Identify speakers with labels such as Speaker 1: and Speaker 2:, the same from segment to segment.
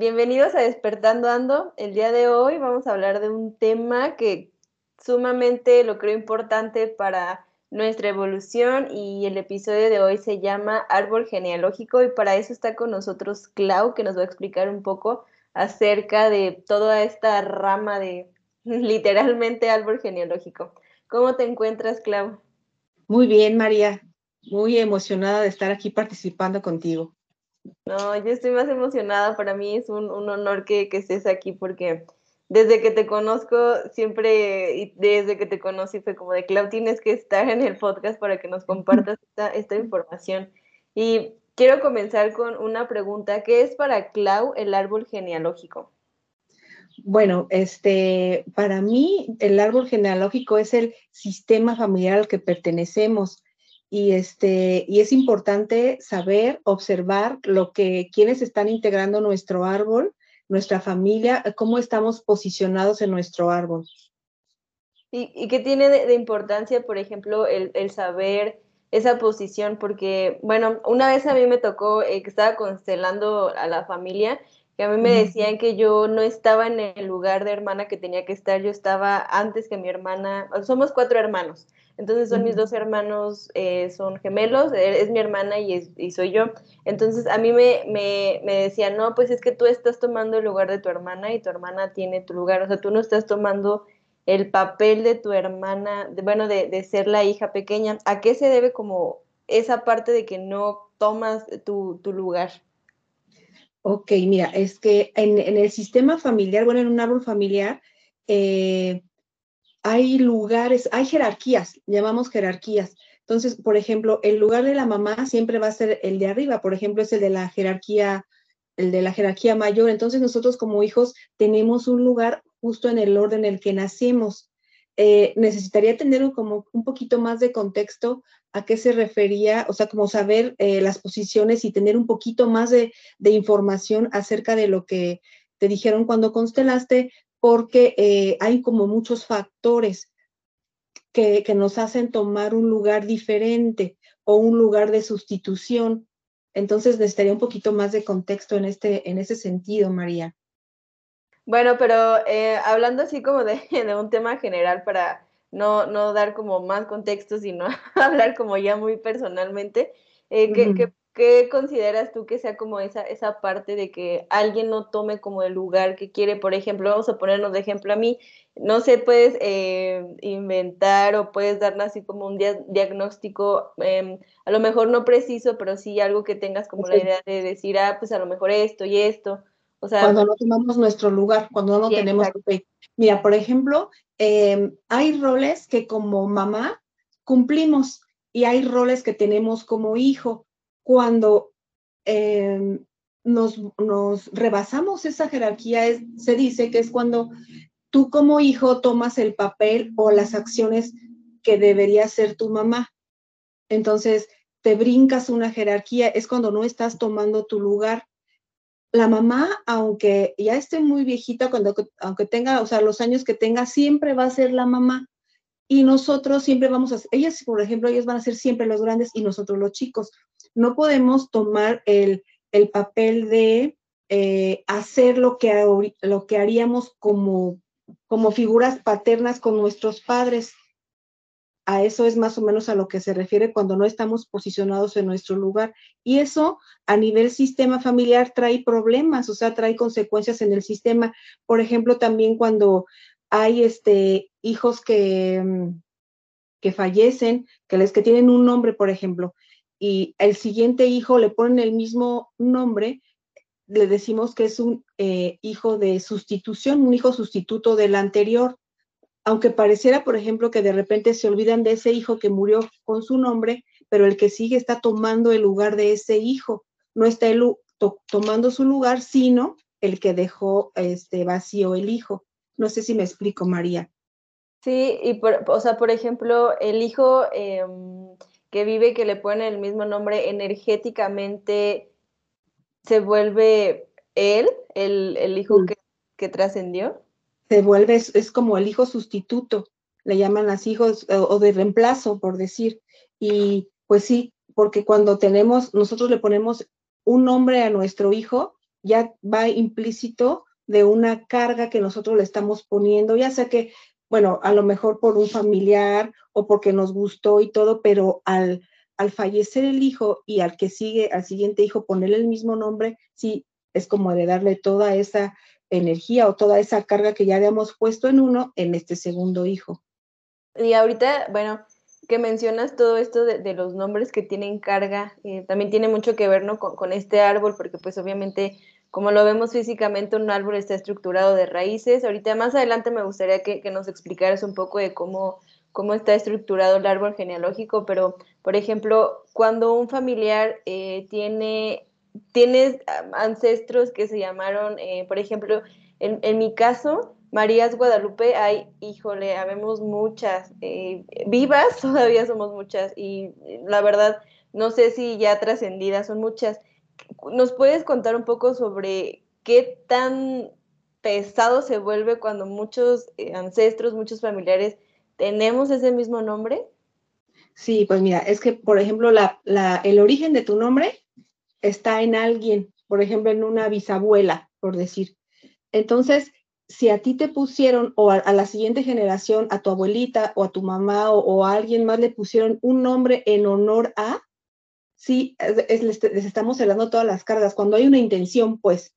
Speaker 1: Bienvenidos a Despertando Ando. El día de hoy vamos a hablar de un tema que sumamente lo creo importante para nuestra evolución y el episodio de hoy se llama Árbol genealógico y para eso está con nosotros Clau que nos va a explicar un poco acerca de toda esta rama de literalmente árbol genealógico. ¿Cómo te encuentras, Clau?
Speaker 2: Muy bien, María. Muy emocionada de estar aquí participando contigo.
Speaker 1: No, yo estoy más emocionada. Para mí es un, un honor que, que estés aquí porque desde que te conozco, siempre, y desde que te conocí, fue como de, Clau, tienes que estar en el podcast para que nos compartas esta, información. Y quiero comenzar con una pregunta. ¿Qué es para Clau el árbol genealógico?
Speaker 2: Bueno, este, para mí el árbol genealógico es el sistema familiar al que pertenecemos y este y es importante saber, observar lo que quienes están integrando nuestro árbol nuestra familia, cómo estamos posicionados en nuestro árbol.
Speaker 1: ¿Y, qué tiene de, importancia, por ejemplo, el, saber esa posición? Porque, bueno, una vez a mí me tocó eh, que estaba constelando a la familia, que a mí me decían que yo no estaba en el lugar de hermana que tenía que estar, yo estaba antes que mi hermana, somos cuatro hermanos. Entonces son mis dos hermanos, eh, son gemelos, es mi hermana y, soy yo. Entonces a mí me, me, me, decían, no, pues es que tú estás tomando el lugar de tu hermana y tu hermana tiene tu lugar. O sea, tú no estás tomando el papel de tu hermana, bueno, de, ser la hija pequeña. ¿A qué se debe como esa parte de que no tomas tu, lugar?
Speaker 2: Ok, mira, es que en, en, el sistema familiar, bueno, en un árbol familiar, eh, hay lugares, hay jerarquías, llamamos jerarquías. Entonces, por ejemplo, el lugar de la mamá siempre va a ser el de arriba, por ejemplo, es el de la jerarquía, el de la jerarquía mayor. Entonces, nosotros como hijos tenemos un lugar justo en el orden en el que nacemos. Eh, necesitaría tener como un poquito más de contexto a qué se refería, o sea, como saber eh, las posiciones y tener un poquito más de información acerca de lo que te dijeron cuando constelaste, porque eh, hay como muchos factores que, nos hacen tomar un lugar diferente o un lugar de sustitución. Entonces necesitaría un poquito más de contexto en, este, en ese sentido, María.
Speaker 1: Bueno, pero eh, hablando así como de, de, un tema general para no, no dar como más contexto, sino hablar como ya muy personalmente, eh, ¿qué, ¿Qué consideras tú que sea como esa, esa parte de que alguien no tome como el lugar que quiere? Por ejemplo, vamos a ponernos de ejemplo a mí, no sé, puedes eh, inventar o puedes darnos así como un diagnóstico, em, a lo mejor no preciso, pero sí algo que tengas como la idea de decir, ah, pues a lo mejor esto y esto.
Speaker 2: O sea, cuando no tomamos nuestro lugar, cuando no tenemos... Mira, por ejemplo, em, hay roles que como mamá cumplimos y hay roles que tenemos como hijo cuando em, nos, rebasamos esa jerarquía, se dice que es cuando tú como hijo tomas el papel o las acciones que debería hacer tu mamá. Entonces, te brincas una jerarquía, es cuando no estás tomando tu lugar. La mamá, aunque ya esté muy viejita, cuando, aunque tenga, o sea, los años que tenga, siempre va a ser la mamá. Y nosotros siempre vamos a, ellas, por ejemplo, ellas van a ser siempre los grandes y nosotros los chicos no podemos tomar el, papel de eh, hacer lo que, lo que haríamos como, como figuras paternas con nuestros padres. A eso es más o menos a lo que se refiere cuando no estamos posicionados en nuestro lugar. Y eso a nivel sistema familiar trae problemas, o sea, trae consecuencias en el sistema. Por ejemplo, también cuando hay este, hijos que, mm, que fallecen, que les que tienen un nombre, por ejemplo, y el siguiente hijo le ponen el mismo nombre, le decimos que es un eh, hijo de sustitución, un hijo sustituto del anterior. Aunque pareciera, por ejemplo, que de repente se olvidan de ese hijo que murió con su nombre, pero el que sigue está tomando el lugar de ese hijo, no está tomando su lugar, sino el que dejó este vacío el hijo. No sé si me explico, María.
Speaker 1: Sí, y por, o sea, por ejemplo, el hijo em, que vive, que le pone el mismo nombre, energéticamente se vuelve él, el, hijo que, que trascendió.
Speaker 2: Se vuelve, es, como el hijo sustituto, le llaman las hijos o de reemplazo, por decir. Y pues sí, porque cuando tenemos, nosotros le ponemos un nombre a nuestro hijo, ya va implícito de una carga que nosotros le estamos poniendo, ya sea que, bueno, a lo mejor por un familiar o porque nos gustó y todo, pero al, al fallecer el hijo y al que sigue, al siguiente hijo, ponerle el mismo nombre, sí, es como de darle toda esa energía o toda esa carga que ya habíamos puesto en uno en este segundo hijo.
Speaker 1: Y ahorita, bueno, que mencionas todo esto de, los nombres que tienen carga, eh, también tiene mucho que ver ¿no? con, este árbol, porque pues obviamente como lo vemos físicamente, un árbol está estructurado de raíces. Ahorita más adelante me gustaría que, nos explicaras un poco de cómo, cómo está estructurado el árbol genealógico, pero por ejemplo, cuando un familiar eh, tiene, tiene ancestros que se llamaron, eh, por ejemplo, en, en mi caso, Marías Guadalupe, hay, híjole, habemos muchas, eh, vivas todavía somos muchas y la verdad no sé si ya trascendidas son muchas. ¿Nos puedes contar un poco sobre qué tan pesado se vuelve cuando muchos eh, ancestros, muchos familiares tenemos ese mismo nombre?
Speaker 2: Sí, pues mira, es que, por ejemplo, la, el origen de tu nombre está en alguien, por ejemplo, en una bisabuela, por decir. Entonces, si a ti te pusieron o a, la siguiente generación, a tu abuelita o a tu mamá o, a alguien más le pusieron un nombre en honor a, sí, les, estamos hablando todas las cargas, cuando hay una intención, pues.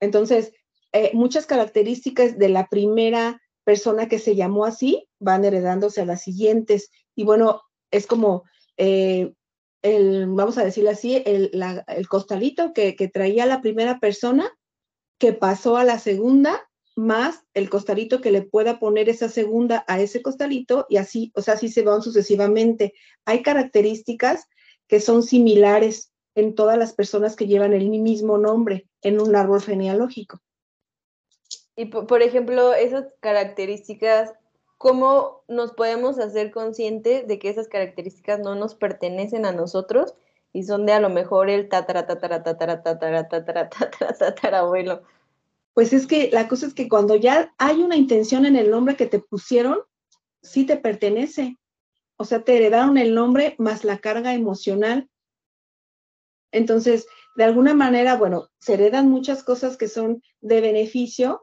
Speaker 2: Entonces, eh, muchas características de la primera persona que se llamó así van heredándose a las siguientes. Y bueno, es como, eh, el, vamos a decirlo así, el, el costalito que, que traía la primera persona que pasó a la segunda más el costalito que le pueda poner esa segunda a ese costalito y así, o sea, así se van sucesivamente. Hay características que son similares en todas las personas que llevan el mismo nombre en un árbol genealógico.
Speaker 1: Y por ejemplo, esas características, ¿cómo nos podemos hacer conscientes de que esas características no nos pertenecen a nosotros y son de a lo mejor el tatara, tatara, tatara, tatara, tatara, tatara, tatara, abuelo.
Speaker 2: Pues es que la cosa es que cuando ya hay una intención en el nombre que te pusieron, sí te pertenece. O sea, te heredaron el nombre más la carga emocional. Entonces, de alguna manera, bueno, se heredan muchas cosas que son de beneficio,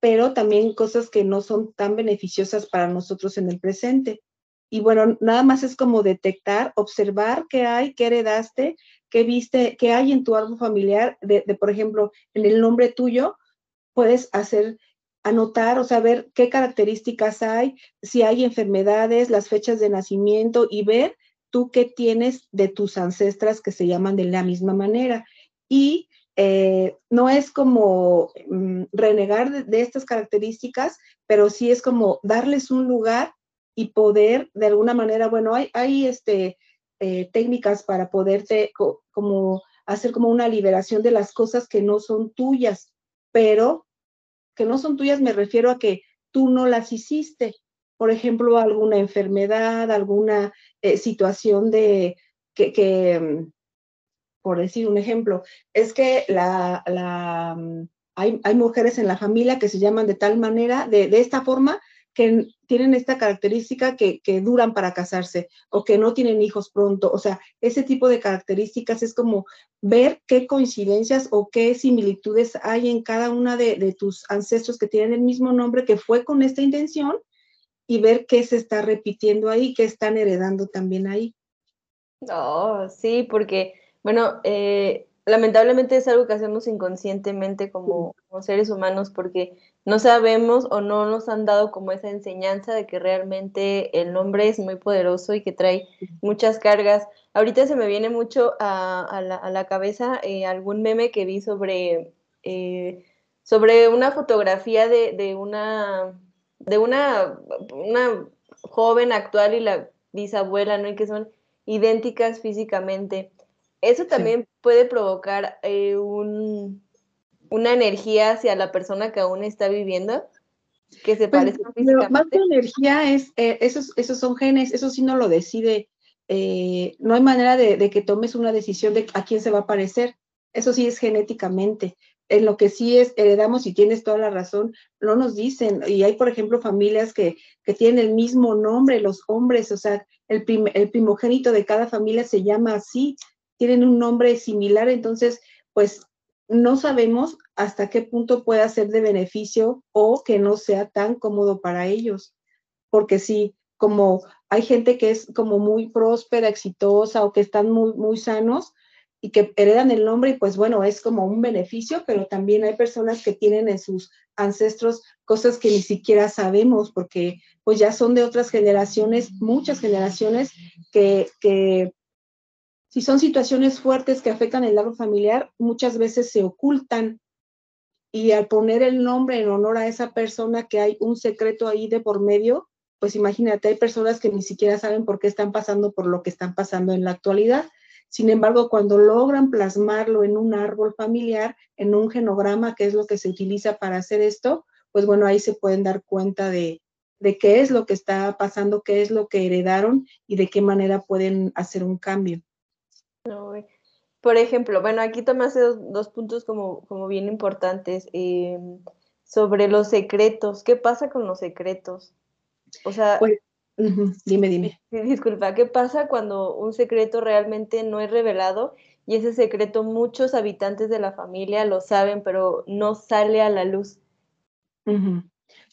Speaker 2: pero también cosas que no son tan beneficiosas para nosotros en el presente. Y bueno, nada más es como detectar, observar qué hay, qué heredaste, qué viste, qué hay en tu árbol familiar, de, por ejemplo, en el nombre tuyo, puedes hacer, anotar o saber qué características hay, si hay enfermedades, las fechas de nacimiento y ver tú qué tienes de tus ancestras que se llaman de la misma manera. Y eh, no es como mm, renegar de, estas características, pero sí es como darles un lugar y poder de alguna manera, bueno, hay, hay este, eh, técnicas para poderte como hacer como una liberación de las cosas que no son tuyas, pero que no son tuyas me refiero a que tú no las hiciste. Por ejemplo, alguna enfermedad, alguna eh, situación de que, que, mm, por decir un ejemplo, es que la, la mm, hay, hay, mujeres en la familia que se llaman de tal manera, de, de esta forma, que tienen esta característica que, duran para casarse o que no tienen hijos pronto. O sea, ese tipo de características es como ver qué coincidencias o qué similitudes hay en cada una de, tus ancestros que tienen el mismo nombre que fue con esta intención y ver qué se está repitiendo ahí, qué están heredando también ahí.
Speaker 1: Oh, sí, porque, bueno, eh, lamentablemente es algo que hacemos inconscientemente como, seres humanos porque no sabemos o no nos han dado como esa enseñanza de que realmente el nombre es muy poderoso y que trae muchas cargas. Ahorita se me viene mucho a, la, cabeza eh, algún meme que vi sobre, eh, sobre una fotografía de, una, de una, una joven actual y la bisabuela, ¿no? Y que son idénticas físicamente eso también puede provocar eh, un, una energía hacia la persona que aún está viviendo que se pues, parece
Speaker 2: físicamente. Más que energía es, eh, esos, esos son genes, eso sí no lo decide. Eh, no hay manera de, de, que tomes una decisión de a quién se va a parecer. Eso sí es genéticamente en lo que sí es, heredamos y tienes toda la razón, no nos dicen, y hay, por ejemplo, familias que, que tienen el mismo nombre, los hombres, o sea, el, el primogénito de cada familia se llama así, tienen un nombre similar, entonces, pues no sabemos hasta qué punto pueda ser de beneficio o que no sea tan cómodo para ellos, porque sí, como hay gente que es como muy próspera, exitosa o que están muy, muy sanos, y que heredan el nombre y pues bueno, es como un beneficio, pero también hay personas que tienen en sus ancestros cosas que ni siquiera sabemos porque pues ya son de otras generaciones, muchas generaciones que, que si son situaciones fuertes que afectan el árbol familiar, muchas veces se ocultan y al poner el nombre en honor a esa persona que hay un secreto ahí de por medio, pues imagínate, hay personas que ni siquiera saben por qué están pasando por lo que están pasando en la actualidad. Sin embargo, cuando logran plasmarlo en un árbol familiar, en un genograma, que es lo que se utiliza para hacer esto, pues bueno, ahí se pueden dar cuenta de, qué es lo que está pasando, qué es lo que heredaron y de qué manera pueden hacer un cambio.
Speaker 1: Por ejemplo, bueno, aquí tomaste dos, dos puntos como, como bien importantes em, sobre los secretos. ¿Qué pasa con los secretos?
Speaker 2: O sea, pues, Dime, dime.
Speaker 1: Disculpa, ¿qué pasa cuando un secreto realmente no es revelado y ese secreto muchos habitantes de la familia lo saben, pero no sale a la luz?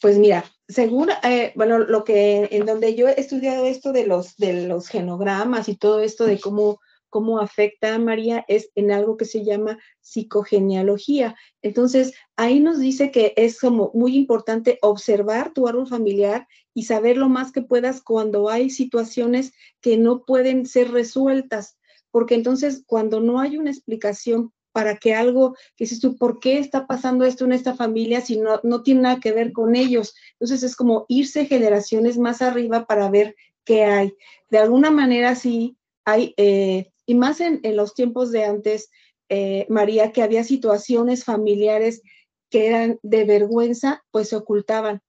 Speaker 2: Pues mira, según, eh, bueno, lo que en donde yo he estudiado esto de los, de los genogramas y todo esto de cómo cómo afecta a María es en algo que se llama psicogenealogía. Entonces, ahí nos dice que es como muy importante observar tu árbol familiar y saber lo más que puedas cuando hay situaciones que no pueden ser resueltas, porque entonces cuando no hay una explicación para que algo, que dices tú, ¿por qué está pasando esto en esta familia si no, no tiene nada que ver con ellos? Entonces es como irse generaciones más arriba para ver qué hay. De alguna manera sí hay eh, y más en, los tiempos de antes, eh, María, que había situaciones familiares que eran de vergüenza, pues se ocultaban.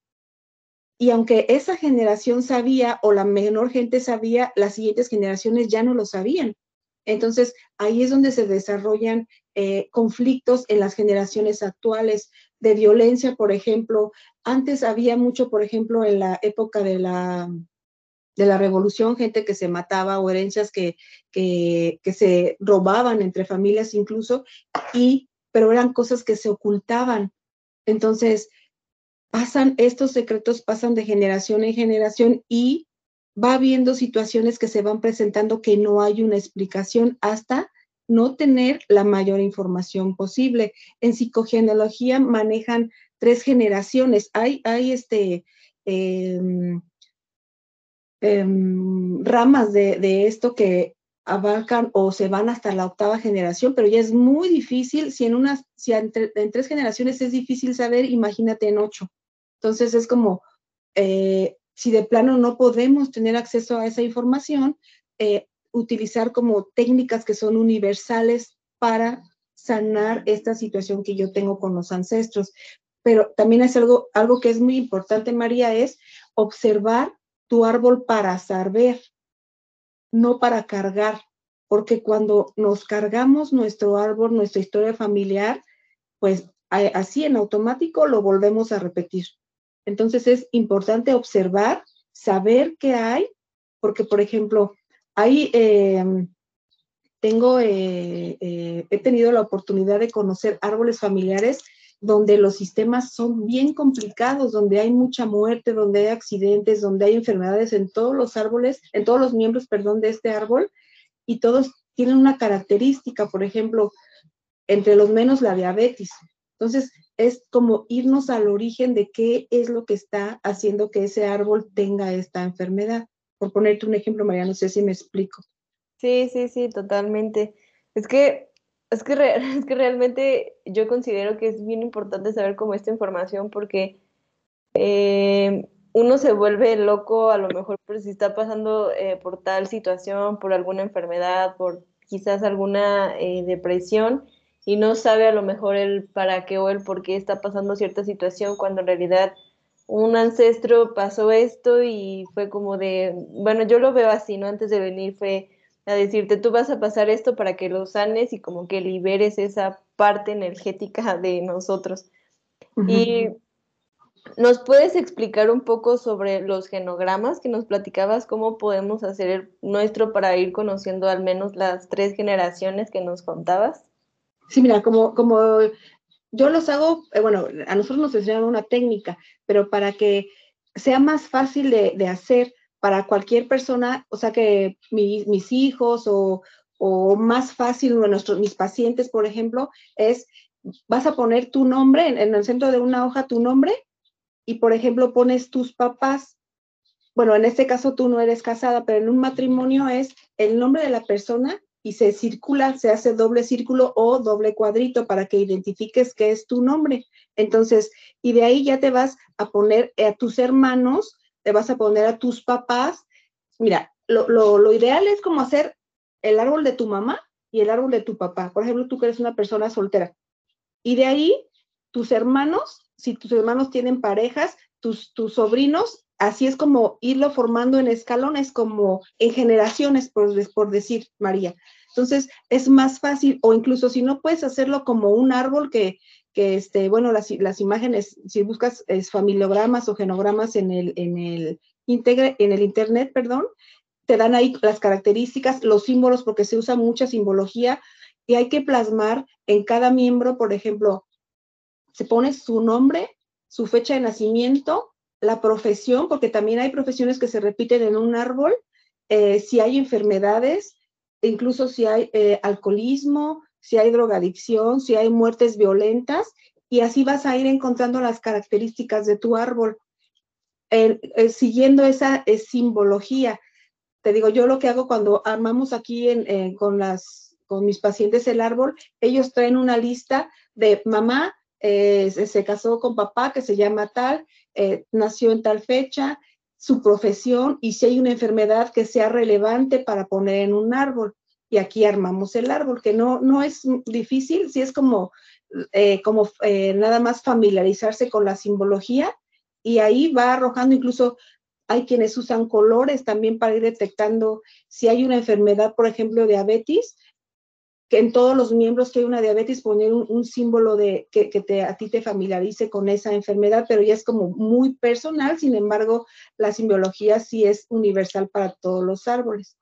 Speaker 2: Y aunque esa generación sabía o la menor gente sabía, las siguientes generaciones ya no lo sabían. Entonces, ahí es donde se desarrollan eh, conflictos en las generaciones actuales de violencia, por ejemplo. Antes había mucho, por ejemplo, en la época de la de la revolución, gente que se mataba o herencias que, que, se robaban entre familias incluso, y, pero eran cosas que se ocultaban. Entonces, pasan, estos secretos pasan de generación en generación y va habiendo situaciones que se van presentando que no hay una explicación hasta no tener la mayor información posible. En psicogenealogía manejan tres generaciones. Hay, hay este, em, Em, ramas de, esto que abarcan o se van hasta la octava generación, pero ya es muy difícil, si en unas, si en, tres generaciones es difícil saber, imagínate en ocho. Entonces es como, eh, si de plano no podemos tener acceso a esa información, eh, utilizar como técnicas que son universales para sanar esta situación que yo tengo con los ancestros. Pero también es algo, algo que es muy importante, María, es observar tu árbol para saber, no para cargar, porque cuando nos cargamos nuestro árbol, nuestra historia familiar, pues así en automático lo volvemos a repetir. Entonces es importante observar, saber qué hay, porque por ejemplo, ahí em, tengo, eh, eh, he tenido la oportunidad de conocer árboles familiares donde los sistemas son bien complicados, donde hay mucha muerte, donde hay accidentes, donde hay enfermedades en todos los árboles, en todos los miembros, perdón, de este árbol, y todos tienen una característica, por ejemplo, entre los menos la diabetes. Entonces, es como irnos al origen de qué es lo que está haciendo que ese árbol tenga esta enfermedad. Por ponerte un ejemplo, María, no sé si me explico.
Speaker 1: Sí, sí, sí, totalmente. Es que es que, es que realmente yo considero que es bien importante saber cómo esta información porque eh, uno se vuelve loco a lo mejor por si está pasando eh, por tal situación, por alguna enfermedad, por quizás alguna eh, depresión y no sabe a lo mejor el para qué o el por qué está pasando cierta situación cuando en realidad un ancestro pasó esto y fue como de, bueno, yo lo veo así, ¿no? Antes de venir fue a decirte, tú vas a pasar esto para que lo sanes y como que liberes esa parte energética de nosotros. Y ¿Nos puedes explicar un poco sobre los genogramas que nos platicabas? ¿Cómo podemos hacer el nuestro para ir conociendo al menos las tres generaciones que nos contabas?
Speaker 2: Sí, mira, como, como yo los hago, eh, bueno, a nosotros nos enseñaron una técnica, pero para que sea más fácil de, hacer para cualquier persona, o sea, que mis hijos o, o más fácil, nuestros, mis pacientes, por ejemplo, es, vas a poner tu nombre en el centro de una hoja, tu nombre y, por ejemplo, pones tus papás, bueno, en este caso tú no eres casada, pero en un matrimonio es el nombre de la persona y se circula, se hace doble círculo o doble cuadrito para que identifiques qué es tu nombre. Entonces, y de ahí ya te vas a poner a tus hermanos, te vas a poner a tus papás. Mira, lo, lo ideal es como hacer el árbol de tu mamá y el árbol de tu papá. Por ejemplo, tú que eres una persona soltera. Y de ahí, tus hermanos si tus hermanos tienen parejas, tus, tus sobrinos, así es como irlo formando en escalones, como en generaciones, por, por decir, María. Entonces, es más fácil, o incluso si no puedes hacerlo como un árbol que, que este, bueno, las, las imágenes, si buscas es, familiogramas o genogramas en el, en el, integre, en el internet, perdón, te dan ahí las características, los símbolos, porque se usa mucha simbología y hay que plasmar en cada miembro, por ejemplo, se pone su nombre, su fecha de nacimiento, la profesión, porque también hay profesiones que se repiten en un árbol, eh, si hay enfermedades, incluso si hay eh, alcoholismo, si hay drogadicción, si hay muertes violentas, y así vas a ir encontrando las características de tu árbol, eh, siguiendo esa simbología. Te digo, yo lo que hago cuando armamos aquí con, las, con mis pacientes el árbol, ellos traen una lista de mamá, eh, se casó con papá que se llama tal, eh, nació en tal fecha, su profesión y si hay una enfermedad que sea relevante para poner en un árbol. Y aquí armamos el árbol, que no, no es difícil, si es como, eh, como nada más familiarizarse con la simbología y ahí va arrojando incluso hay quienes usan colores también para ir detectando si hay una enfermedad, por ejemplo, diabetes, que en todos los miembros que hay una diabetes poner un, símbolo de que, te, a ti te familiarice con esa enfermedad, pero ya es como muy personal, sin embargo, la simbiología sí es universal para todos los árboles.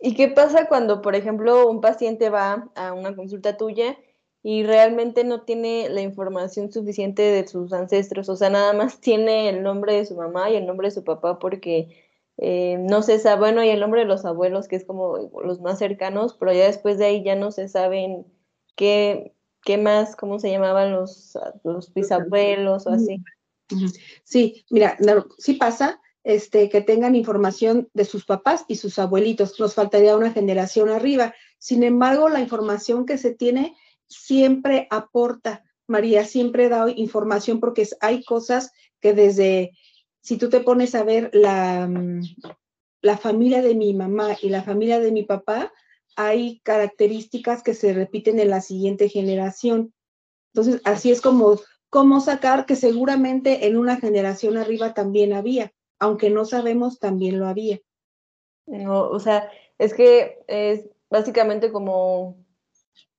Speaker 1: ¿Y qué pasa cuando, por ejemplo, un paciente va a una consulta tuya y realmente no tiene la información suficiente de sus ancestros? O sea, nada más tiene el nombre de su mamá y el nombre de su papá porque eh, no se sabe, bueno, y el nombre de los abuelos, que es como los más cercanos, pero ya después de ahí ya no se saben qué, qué más, cómo se llamaban los, los bisabuelos o así.
Speaker 2: Sí, mira, sí pasa este, que tengan información de sus papás y sus abuelitos, nos faltaría una generación arriba. Sin embargo, la información que se tiene siempre aporta, María, siempre da información porque hay cosas que desde si tú te pones a ver la, mm, la familia de mi mamá y la familia de mi papá, hay características que se repiten en la siguiente generación. Entonces, así es como, cómo sacar que seguramente en una generación arriba también había, aunque no sabemos, también lo había.
Speaker 1: No, o sea, es que es básicamente como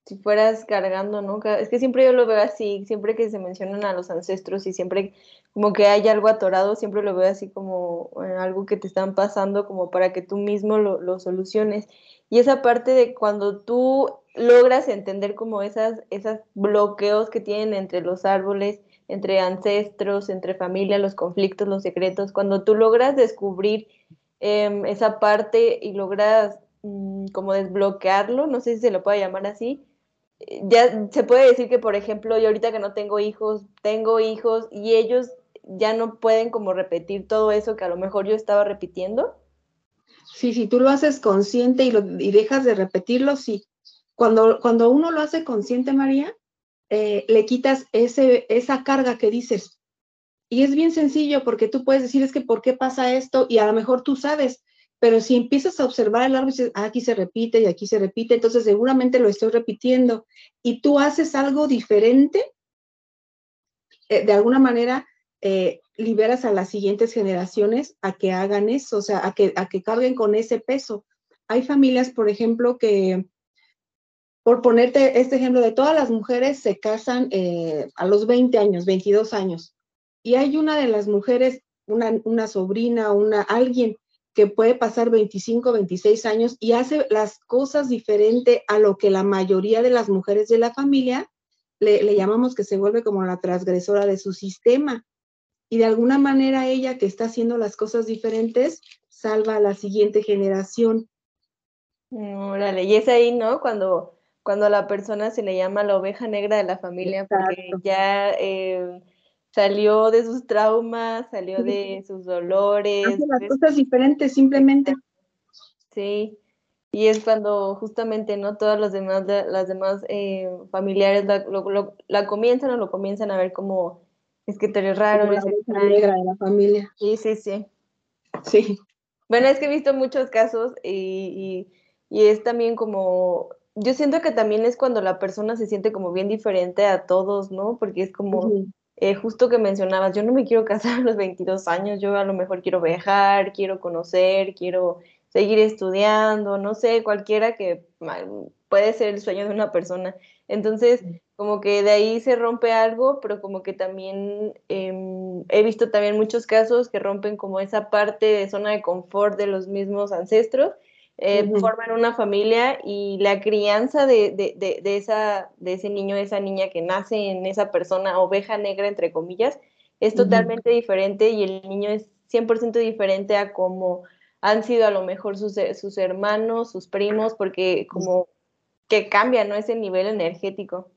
Speaker 1: si fueras cargando, ¿no? Es que siempre yo lo veo así, siempre que se mencionan a los ancestros y siempre como que hay algo atorado, siempre lo veo así como eh, algo que te están pasando como para que tú mismo lo, lo, soluciones. Y esa parte de cuando tú logras entender como esas, esos bloqueos que tienen entre los árboles, entre ancestros, entre familia, los conflictos, los secretos, cuando tú logras descubrir em, esa parte y logras mm, como desbloquearlo, no sé si se lo puede llamar así, ya se puede decir que, por ejemplo, yo ahorita que no tengo hijos, tengo hijos y ellos ya no pueden como repetir todo eso que a lo mejor yo estaba repitiendo.
Speaker 2: Sí, si tú lo haces consciente y, lo, y dejas de repetirlo, sí. Cuando, cuando uno lo hace consciente, María, eh, le quitas ese, esa carga que dices. Y es bien sencillo porque tú puedes decir, es que ¿por qué pasa esto? Y a lo mejor tú sabes pero si empiezas a observar el árbol, dices, ah, aquí se repite y aquí se repite, entonces seguramente lo estoy repitiendo y tú haces algo diferente, eh, de alguna manera eh, liberas a las siguientes generaciones a que hagan eso, o sea, a que, a que carguen con ese peso. Hay familias, por ejemplo, que, por ponerte este ejemplo, de todas las mujeres se casan eh, a los 20 años, 22 años, y hay una de las mujeres, una, una sobrina, una, alguien que puede pasar 25, 26 años y hace las cosas diferente a lo que la mayoría de las mujeres de la familia le, le, llamamos que se vuelve como la transgresora de su sistema. Y de alguna manera ella que está haciendo las cosas diferentes salva a la siguiente generación.
Speaker 1: Órale, y es ahí, ¿no? Cuando, cuando a la persona se le llama la oveja negra de la familia, porque ya eh, salió de sus traumas, salió de sus dolores.
Speaker 2: Hace las cosas diferentes, simplemente.
Speaker 1: Sí, y es cuando justamente, ¿no? Todas las demás, las demás eh, familiares la, lo, la comienzan o lo comienzan a ver como, es que te eres raro.
Speaker 2: Como la oveja negra de la familia.
Speaker 1: Sí, sí, sí.
Speaker 2: Sí.
Speaker 1: Bueno, es que he visto muchos casos y, y, y es también como, yo siento que también es cuando la persona se siente como bien diferente a todos, ¿no? Porque es como, uh -huh. eh, justo que mencionabas, yo no me quiero casar a los 22 años, yo a lo mejor quiero viajar, quiero conocer, quiero seguir estudiando, no sé, cualquiera que puede ser el sueño de una persona. Entonces, como que de ahí se rompe algo, pero como que también eh, he visto también muchos casos que rompen como esa parte de zona de confort de los mismos ancestros, eh, uh -huh. forman una familia y la crianza de, de, de, de, esa, de ese niño, de esa niña que nace en esa persona, oveja negra, entre comillas, es totalmente uh -huh. diferente y el niño es 100% diferente a como han sido a lo mejor sus, sus hermanos, sus primos, porque como que cambia, ¿no? Ese nivel energético.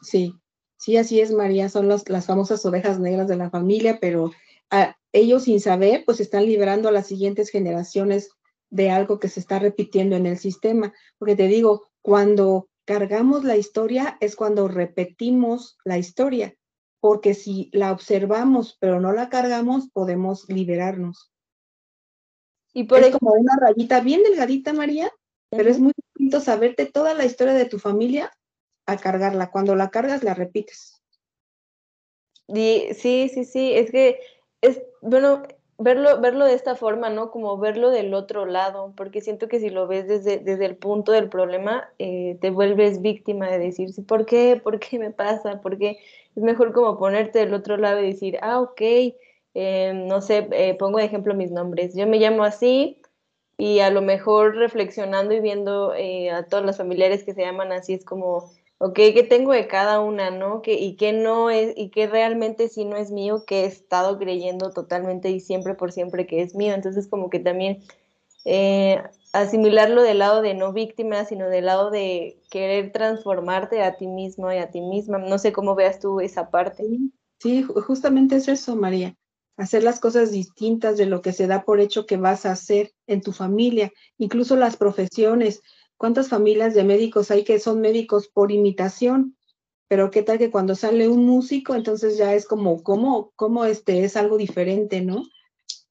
Speaker 2: Sí, sí, así es, María, son los, las famosas ovejas negras de la familia, pero a, ellos sin saber, pues están liberando a las siguientes generaciones de algo que se está repitiendo en el sistema. Porque te digo, cuando cargamos la historia es cuando repetimos la historia, porque si la observamos pero no la cargamos, podemos liberarnos. Y por es ejemplo, como una rayita bien delgadita, María, pero es muy distinto saberte toda la historia de tu familia a cargarla. Cuando la cargas, la repites.
Speaker 1: Y, sí, sí, sí, es que es, bueno, verlo, verlo de esta forma, ¿no? Como verlo del otro lado, porque siento que si lo ves desde, desde el punto del problema, eh, te vuelves víctima de decir, ¿por qué? ¿Por qué me pasa? ¿Por qué? Es mejor como ponerte del otro lado y decir, ah, ok, eh, no sé, eh, pongo de ejemplo mis nombres, yo me llamo así y a lo mejor reflexionando y viendo eh, a todas las familiares que se llaman así es como, ok, ¿qué tengo de cada una, no? ¿Qué, y qué no es, y qué realmente sí no es mío, que he estado creyendo totalmente y siempre por siempre que es mío. Entonces como que también eh, asimilarlo del lado de no víctima, sino del lado de querer transformarte a ti mismo y a ti misma. No sé cómo veas tú esa parte.
Speaker 2: Sí, justamente es eso, María hacer las cosas distintas de lo que se da por hecho que vas a hacer en tu familia, incluso las profesiones. ¿Cuántas familias de médicos hay que son médicos por imitación? Pero qué tal que cuando sale un músico, entonces ya es como, ¿cómo, cómo este es algo diferente, no?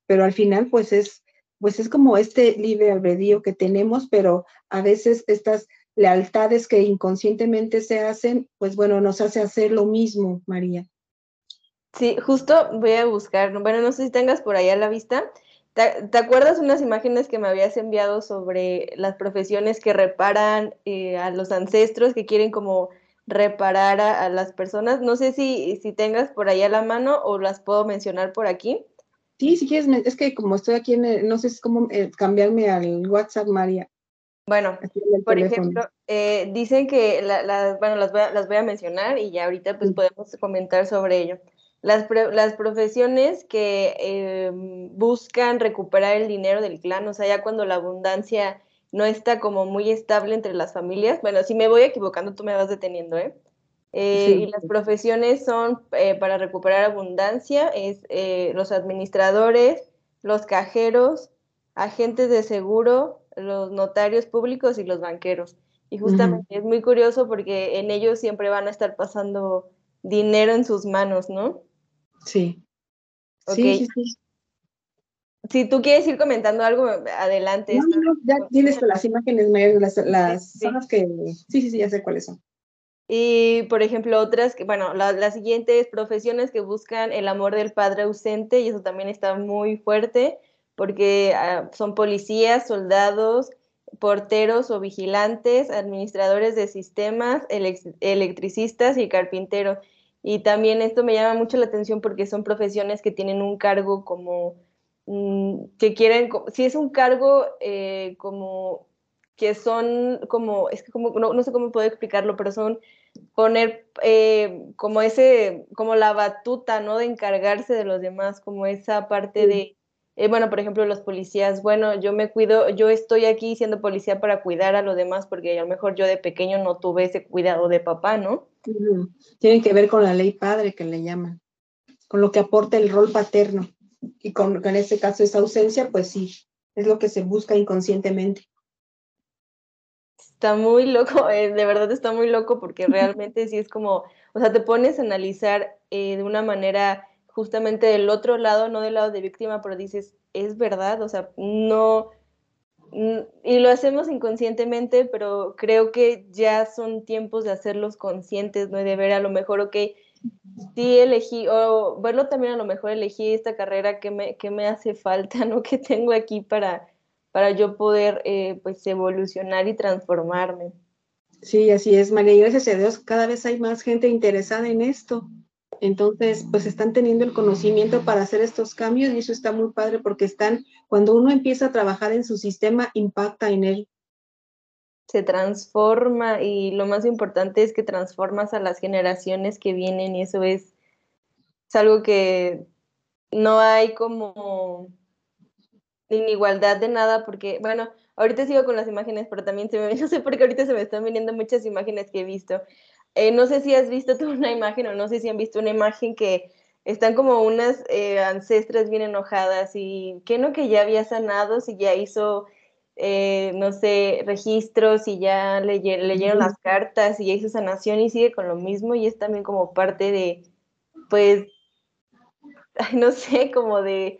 Speaker 2: Pero al final, pues es, pues es como este libre albedrío que tenemos, pero a veces estas lealtades que inconscientemente se hacen, pues bueno, nos hace hacer lo mismo, María.
Speaker 1: Sí, justo voy a buscar, bueno, no sé si tengas por ahí a la vista. ¿Te, ¿Te, acuerdas unas imágenes que me habías enviado sobre las profesiones que reparan eh, a los ancestros, que quieren como reparar a, a, las personas? No sé si, si tengas por ahí a la mano o las puedo mencionar por aquí.
Speaker 2: Sí, si quieres, es que como estoy aquí, en el, no sé cómo eh, cambiarme al WhatsApp, María.
Speaker 1: Bueno, por teléfono. ejemplo, eh, dicen que, la, la, bueno, las voy, a, las voy a mencionar y ya ahorita pues sí. podemos comentar sobre ello. Las, las profesiones que eh, buscan recuperar el dinero del clan, o sea, ya cuando la abundancia no está como muy estable entre las familias. Bueno, si me voy equivocando, tú me vas deteniendo, ¿eh? eh sí. Y las profesiones son eh, para recuperar abundancia, es eh, los administradores, los cajeros, agentes de seguro, los notarios públicos y los banqueros. Y justamente uh -huh. es muy curioso porque en ellos siempre van a estar pasando dinero en sus manos, ¿no?
Speaker 2: Sí. Okay. Sí, sí, sí.
Speaker 1: si tú quieres ir comentando algo, adelante.
Speaker 2: No, no, ya tienes las imágenes, las, las zonas que... Sí, sí, sí, ya sé cuáles son.
Speaker 1: Y, por ejemplo, otras, que, bueno, la, la siguiente es profesiones que buscan el amor del padre ausente, y eso también está muy fuerte, porque ah, son policías, soldados, porteros o vigilantes, administradores de sistemas, electricistas y carpinteros. Y también esto me llama mucho la atención porque son profesiones que tienen un cargo como, mm, que quieren, si es un cargo eh, como, que son como, es que como, no, no sé cómo puedo explicarlo, pero son poner eh, como ese, como la batuta, ¿no? De encargarse de los demás, como esa parte de, eh, bueno, por ejemplo, los policías, bueno, yo me cuido, yo estoy aquí siendo policía para cuidar a los demás porque a lo mejor yo de pequeño no tuve ese cuidado de papá, ¿no?
Speaker 2: Tienen que ver con la ley padre que le llaman, con lo que aporta el rol paterno. Y con, en este caso esa ausencia, pues sí, es lo que se busca inconscientemente.
Speaker 1: Está muy loco, eh, de verdad está muy loco porque realmente sí es como, o sea, te pones a analizar eh, de una manera justamente del otro lado, no del lado de víctima, pero dices, es verdad, o sea, no, y lo hacemos inconscientemente, pero creo que ya son tiempos de hacerlos conscientes, ¿no? De ver a lo mejor, ok, sí elegí, o verlo también a lo mejor elegí esta carrera que me, que me hace falta, ¿no? Que tengo aquí para, para yo poder eh, pues evolucionar y transformarme.
Speaker 2: Sí, así es, María, y gracias a Dios cada vez hay más gente interesada en esto. Entonces, pues están teniendo el conocimiento para hacer estos cambios y eso está muy padre porque están, cuando uno empieza a trabajar en su sistema, impacta en él.
Speaker 1: Se transforma y lo más importante es que transformas a las generaciones que vienen y eso es, es algo que no hay como igualdad de nada, porque, bueno, ahorita sigo con las imágenes, pero también se me, no sé por qué ahorita se me están viniendo muchas imágenes que he visto. Eh, no sé si has visto tú una imagen o no sé si han visto una imagen que están como unas eh, ancestras bien enojadas y que no que ya había sanado, si ya hizo, eh, no sé, registros y ya le, leyeron las cartas y ya hizo sanación y sigue con lo mismo y es también como parte de, pues, no sé, como de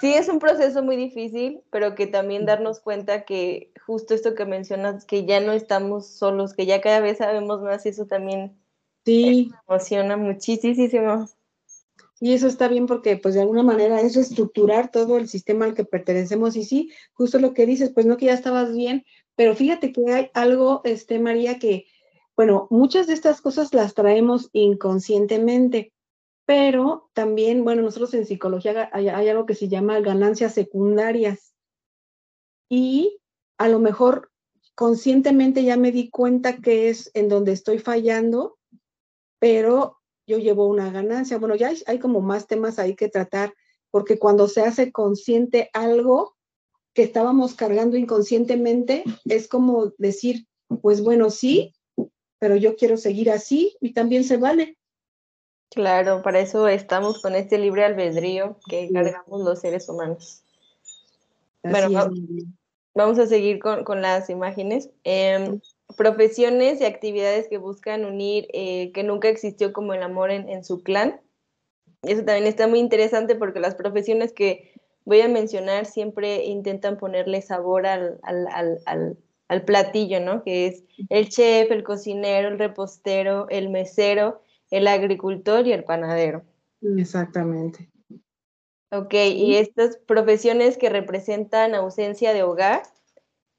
Speaker 1: sí es un proceso muy difícil, pero que también darnos cuenta que justo esto que mencionas, que ya no estamos solos, que ya cada vez sabemos más y eso también
Speaker 2: sí.
Speaker 1: emociona muchísimo.
Speaker 2: Y eso está bien porque pues de alguna manera es reestructurar todo el sistema al que pertenecemos y sí, justo lo que dices, pues no que ya estabas bien, pero fíjate que hay algo, este María, que bueno, muchas de estas cosas las traemos inconscientemente pero también, bueno, nosotros en psicología hay, algo que se llama ganancias secundarias y a lo mejor conscientemente ya me di cuenta que es en donde estoy fallando, pero yo llevo una ganancia. Bueno, ya hay, como más temas ahí que tratar, porque cuando se hace consciente algo que estábamos cargando inconscientemente, es como decir, pues bueno, sí, pero yo quiero seguir así y también se vale.
Speaker 1: Claro, para eso estamos con este libre albedrío que cargamos los seres humanos. bueno, vamos a seguir con, las imágenes. Em, profesiones y actividades que buscan unir, eh, que nunca existió como el amor en, su clan. Eso también está muy interesante porque las profesiones que voy a mencionar siempre intentan ponerle sabor al, al platillo, ¿no? Que es el chef, el cocinero, el repostero, el mesero el agricultor y el panadero.
Speaker 2: Exactamente.
Speaker 1: Ok, y estas profesiones que representan ausencia de hogar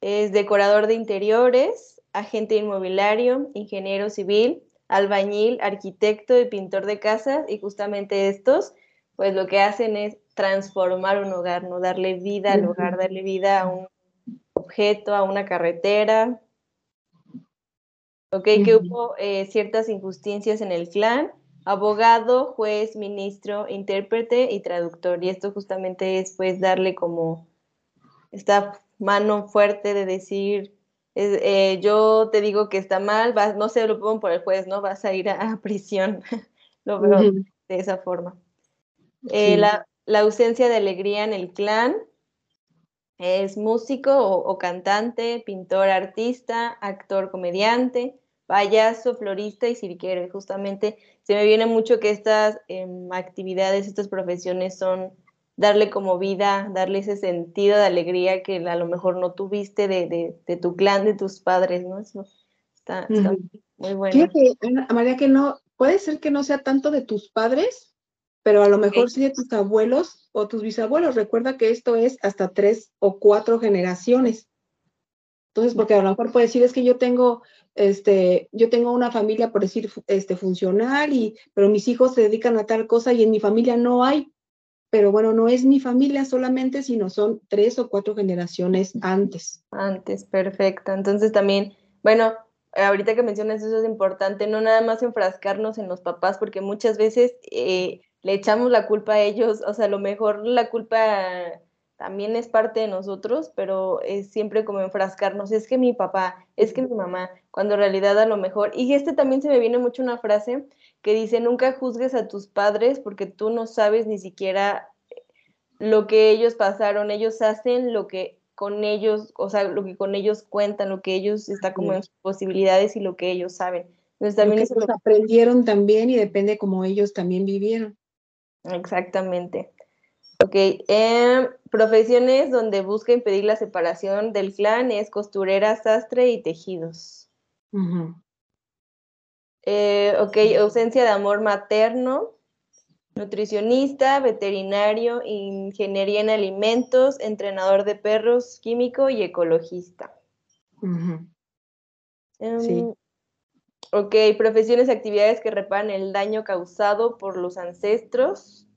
Speaker 1: es decorador de interiores, agente inmobiliario, ingeniero civil, albañil, arquitecto y pintor de casas, y justamente estos, pues lo que hacen es transformar un hogar, ¿no? Darle vida al hogar, darle vida a un objeto, a una carretera, ¿ok? Que hubo eh, ciertas injusticias en el clan, abogado, juez, ministro, intérprete y traductor. Y esto justamente es pues darle como esta mano fuerte de decir, eh, yo te digo que está mal, vas, no se lo pongo por el juez, ¿no? Vas a ir a, prisión. lo veo de esa forma. Eh, la, ausencia de alegría en el clan, es músico o, cantante, pintor, artista, actor, comediante, payaso, florista y cirquero. justamente se me viene mucho que estas em, actividades, estas profesiones son darle como vida, darle ese sentido de alegría que a lo mejor no tuviste de, de, tu clan, de tus padres, ¿no? Eso está, muy bueno.
Speaker 2: Fíjate, María, que no, puede ser que no sea tanto de tus padres, pero a lo mejor sí de tus abuelos o tus bisabuelos. Recuerda que esto es hasta tres o cuatro generaciones. Entonces, porque a lo mejor puede decir, es que yo tengo, este, yo tengo una familia, por decir, este, funcional, y, pero mis hijos se dedican a tal cosa y en mi familia no hay pero bueno, no es mi familia solamente, sino son tres o cuatro generaciones antes.
Speaker 1: Antes, perfecto. Entonces también, bueno, ahorita que mencionas eso es importante, no nada más enfrascarnos en los papás, porque muchas veces eh, le echamos la culpa a ellos, o sea, a lo mejor la culpa también es parte de nosotros, pero es siempre como enfrascarnos, es que mi papá, es que mi mamá, cuando en realidad a lo mejor, y este también se me viene mucho una frase que dice, nunca juzgues a tus padres porque tú no sabes ni siquiera lo que ellos pasaron, ellos hacen lo que con ellos, o sea, lo que con ellos cuentan, lo que ellos está como en sus posibilidades y lo que ellos saben.
Speaker 2: Entonces también lo que aprendieron también y depende cómo ellos también vivieron.
Speaker 1: Exactamente. Ok, em, profesiones donde busca impedir la separación del clan es costurera, sastre y tejidos. Eh, ok, ausencia de amor materno, nutricionista, veterinario, ingeniería en alimentos, entrenador de perros, químico y ecologista. Em, sí. Ok, profesiones y actividades que reparan el daño causado por los ancestros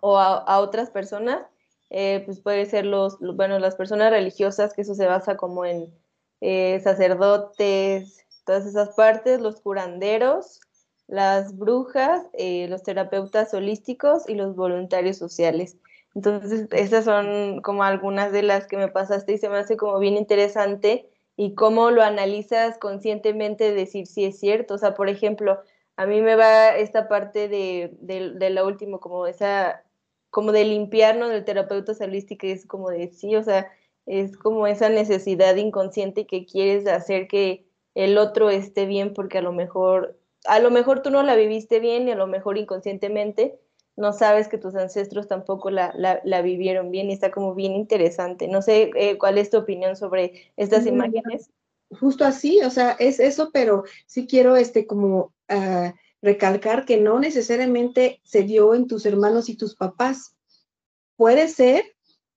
Speaker 1: o a, otras personas. Eh, pues puede ser los, bueno, las personas religiosas, que eso se basa como en eh, sacerdotes, todas esas partes, los curanderos, las brujas, eh, los terapeutas holísticos y los voluntarios sociales. Entonces, esas son como algunas de las que me pasaste y se me hace como bien interesante y cómo lo analizas conscientemente, decir si es cierto. O sea, por ejemplo, a mí me va esta parte de, de, último, como esa, como de limpiarnos del terapeuta holístico, es como de sí, o sea, es como esa necesidad inconsciente que quieres hacer que el otro esté bien porque a lo mejor, a lo mejor tú no la viviste bien y a lo mejor inconscientemente no sabes que tus ancestros tampoco la, la, vivieron bien y está como bien interesante. No sé eh, cuál es tu opinión sobre estas imágenes.
Speaker 2: Justo así, o sea, es eso, pero sí quiero este como uh, recalcar que no necesariamente se dio en tus hermanos y tus papás. Puede ser,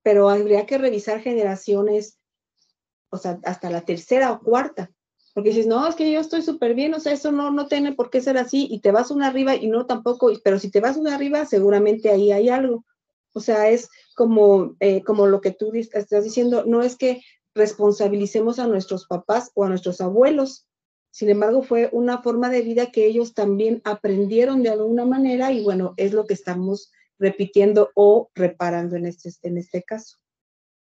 Speaker 2: pero habría que revisar generaciones, o sea, hasta la tercera o cuarta, porque dices, no, es que yo estoy súper bien, o sea, eso no, no tiene por qué ser así, y te vas una arriba y no tampoco, pero si te vas una arriba, seguramente ahí hay algo. O sea, es como, eh, como lo que tú estás diciendo, no es que responsabilicemos a nuestros papás o a nuestros abuelos, sin embargo, fue una forma de vida que ellos también aprendieron de alguna manera y bueno, es lo que estamos repitiendo o reparando en este, en este caso.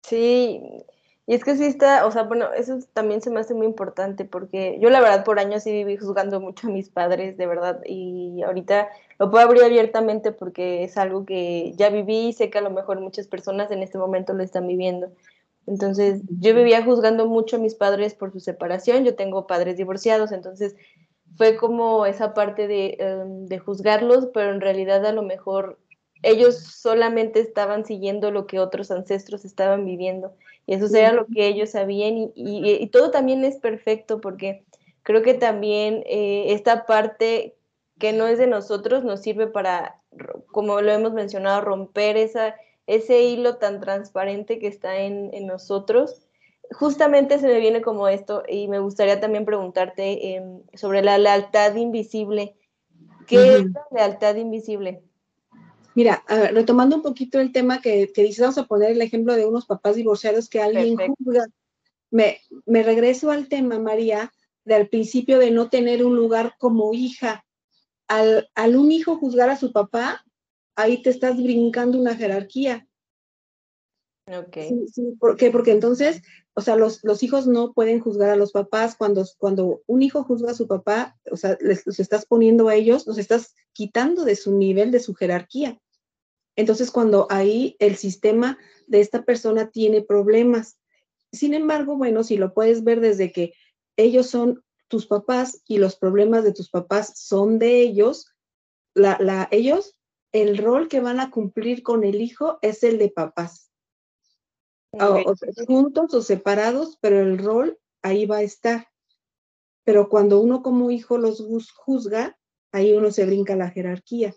Speaker 1: Sí, y es que sí está, o sea, bueno, eso también se me hace muy importante porque yo la verdad por años sí viví juzgando mucho a mis padres, de verdad, y ahorita lo puedo abrir abiertamente porque es algo que ya viví y sé que a lo mejor muchas personas en este momento lo están viviendo. Entonces, yo vivía juzgando mucho a mis padres por su separación, yo tengo padres divorciados, entonces fue como esa parte de, em, de juzgarlos, pero en realidad a lo mejor ellos solamente estaban siguiendo lo que otros ancestros estaban viviendo y eso era lo que ellos sabían y, y, todo también es perfecto porque creo que también eh, esta parte que no es de nosotros nos sirve para, como lo hemos mencionado, romper esa, ese hilo tan transparente que está en, en nosotros. Justamente se me viene como esto y me gustaría también preguntarte em, sobre la lealtad invisible. ¿Qué es la lealtad invisible?
Speaker 2: Mira, retomando un poquito el tema que, que dices, vamos a poner el ejemplo de unos papás divorciados que alguien juzga. Me, me regreso al tema, María, del principio de no tener un lugar como hija. Al, al un hijo juzgar a su papá, ahí te estás brincando una jerarquía.
Speaker 1: Ok.
Speaker 2: ¿Por qué? Porque entonces, o sea, los, los, hijos no pueden juzgar a los papás. Cuando, cuando un hijo juzga a su papá, o sea, les, los estás poniendo a ellos, los estás quitando de su nivel, de su jerarquía. Entonces, cuando ahí el sistema de esta persona tiene problemas. Sin embargo, bueno, si lo puedes ver desde que ellos son tus papás y los problemas de tus papás son de ellos, la, la, ellos el rol que van a cumplir con el hijo es el de papás. juntos o separados, pero el rol ahí va a estar. Pero cuando uno como hijo los juzga, ahí uno se brinca la jerarquía.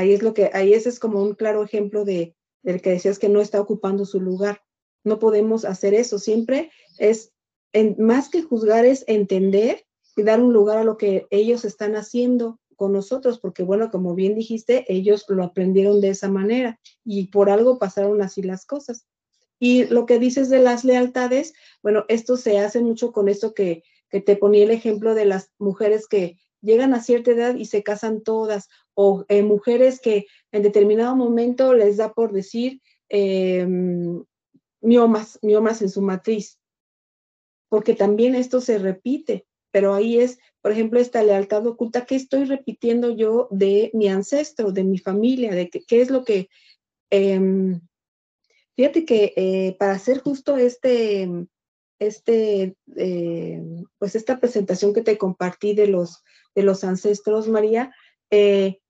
Speaker 2: Ahí es lo que, ahí ese es como un claro ejemplo de, del que decías que no está ocupando su lugar. No podemos hacer eso. Siempre es, en, más que juzgar, es entender y dar un lugar a lo que ellos están haciendo con nosotros, porque bueno, como bien dijiste, ellos lo aprendieron de esa manera y por algo pasaron así las cosas. Y lo que dices de las lealtades, bueno, esto se hace mucho con esto que, que te ponía el ejemplo de las mujeres que llegan a cierta edad y se casan todas, o eh, mujeres que en determinado momento les da por decir eh, miomas, miomas en su matriz, porque también esto se repite, pero ahí es, por ejemplo, esta lealtad oculta que estoy repitiendo yo de mi ancestro, de mi familia, de qué es lo que... Em, fíjate que eh, para hacer justo este, este, pues esta presentación que te compartí de los de los ancestros, María, eh,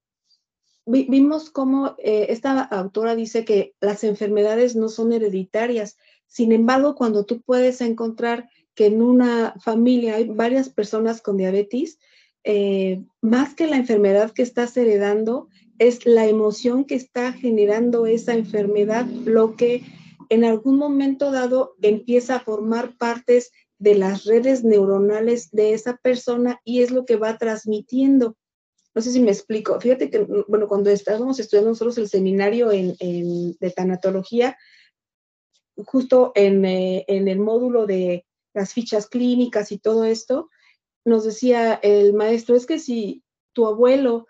Speaker 2: vimos cómo eh, esta autora dice que las enfermedades no son hereditarias. Sin embargo, cuando tú puedes encontrar que en una familia hay varias personas con diabetes, eh, más que la enfermedad que estás heredando, es la emoción que está generando esa enfermedad, lo que en algún momento dado empieza a formar partes de las redes neuronales de esa persona y es lo que va transmitiendo. No sé si me explico. Fíjate que, bueno, cuando estábamos estudiando nosotros el seminario en, de tanatología, justo en, eh, en el módulo de las fichas clínicas y todo esto, nos decía el maestro, es que si tu abuelo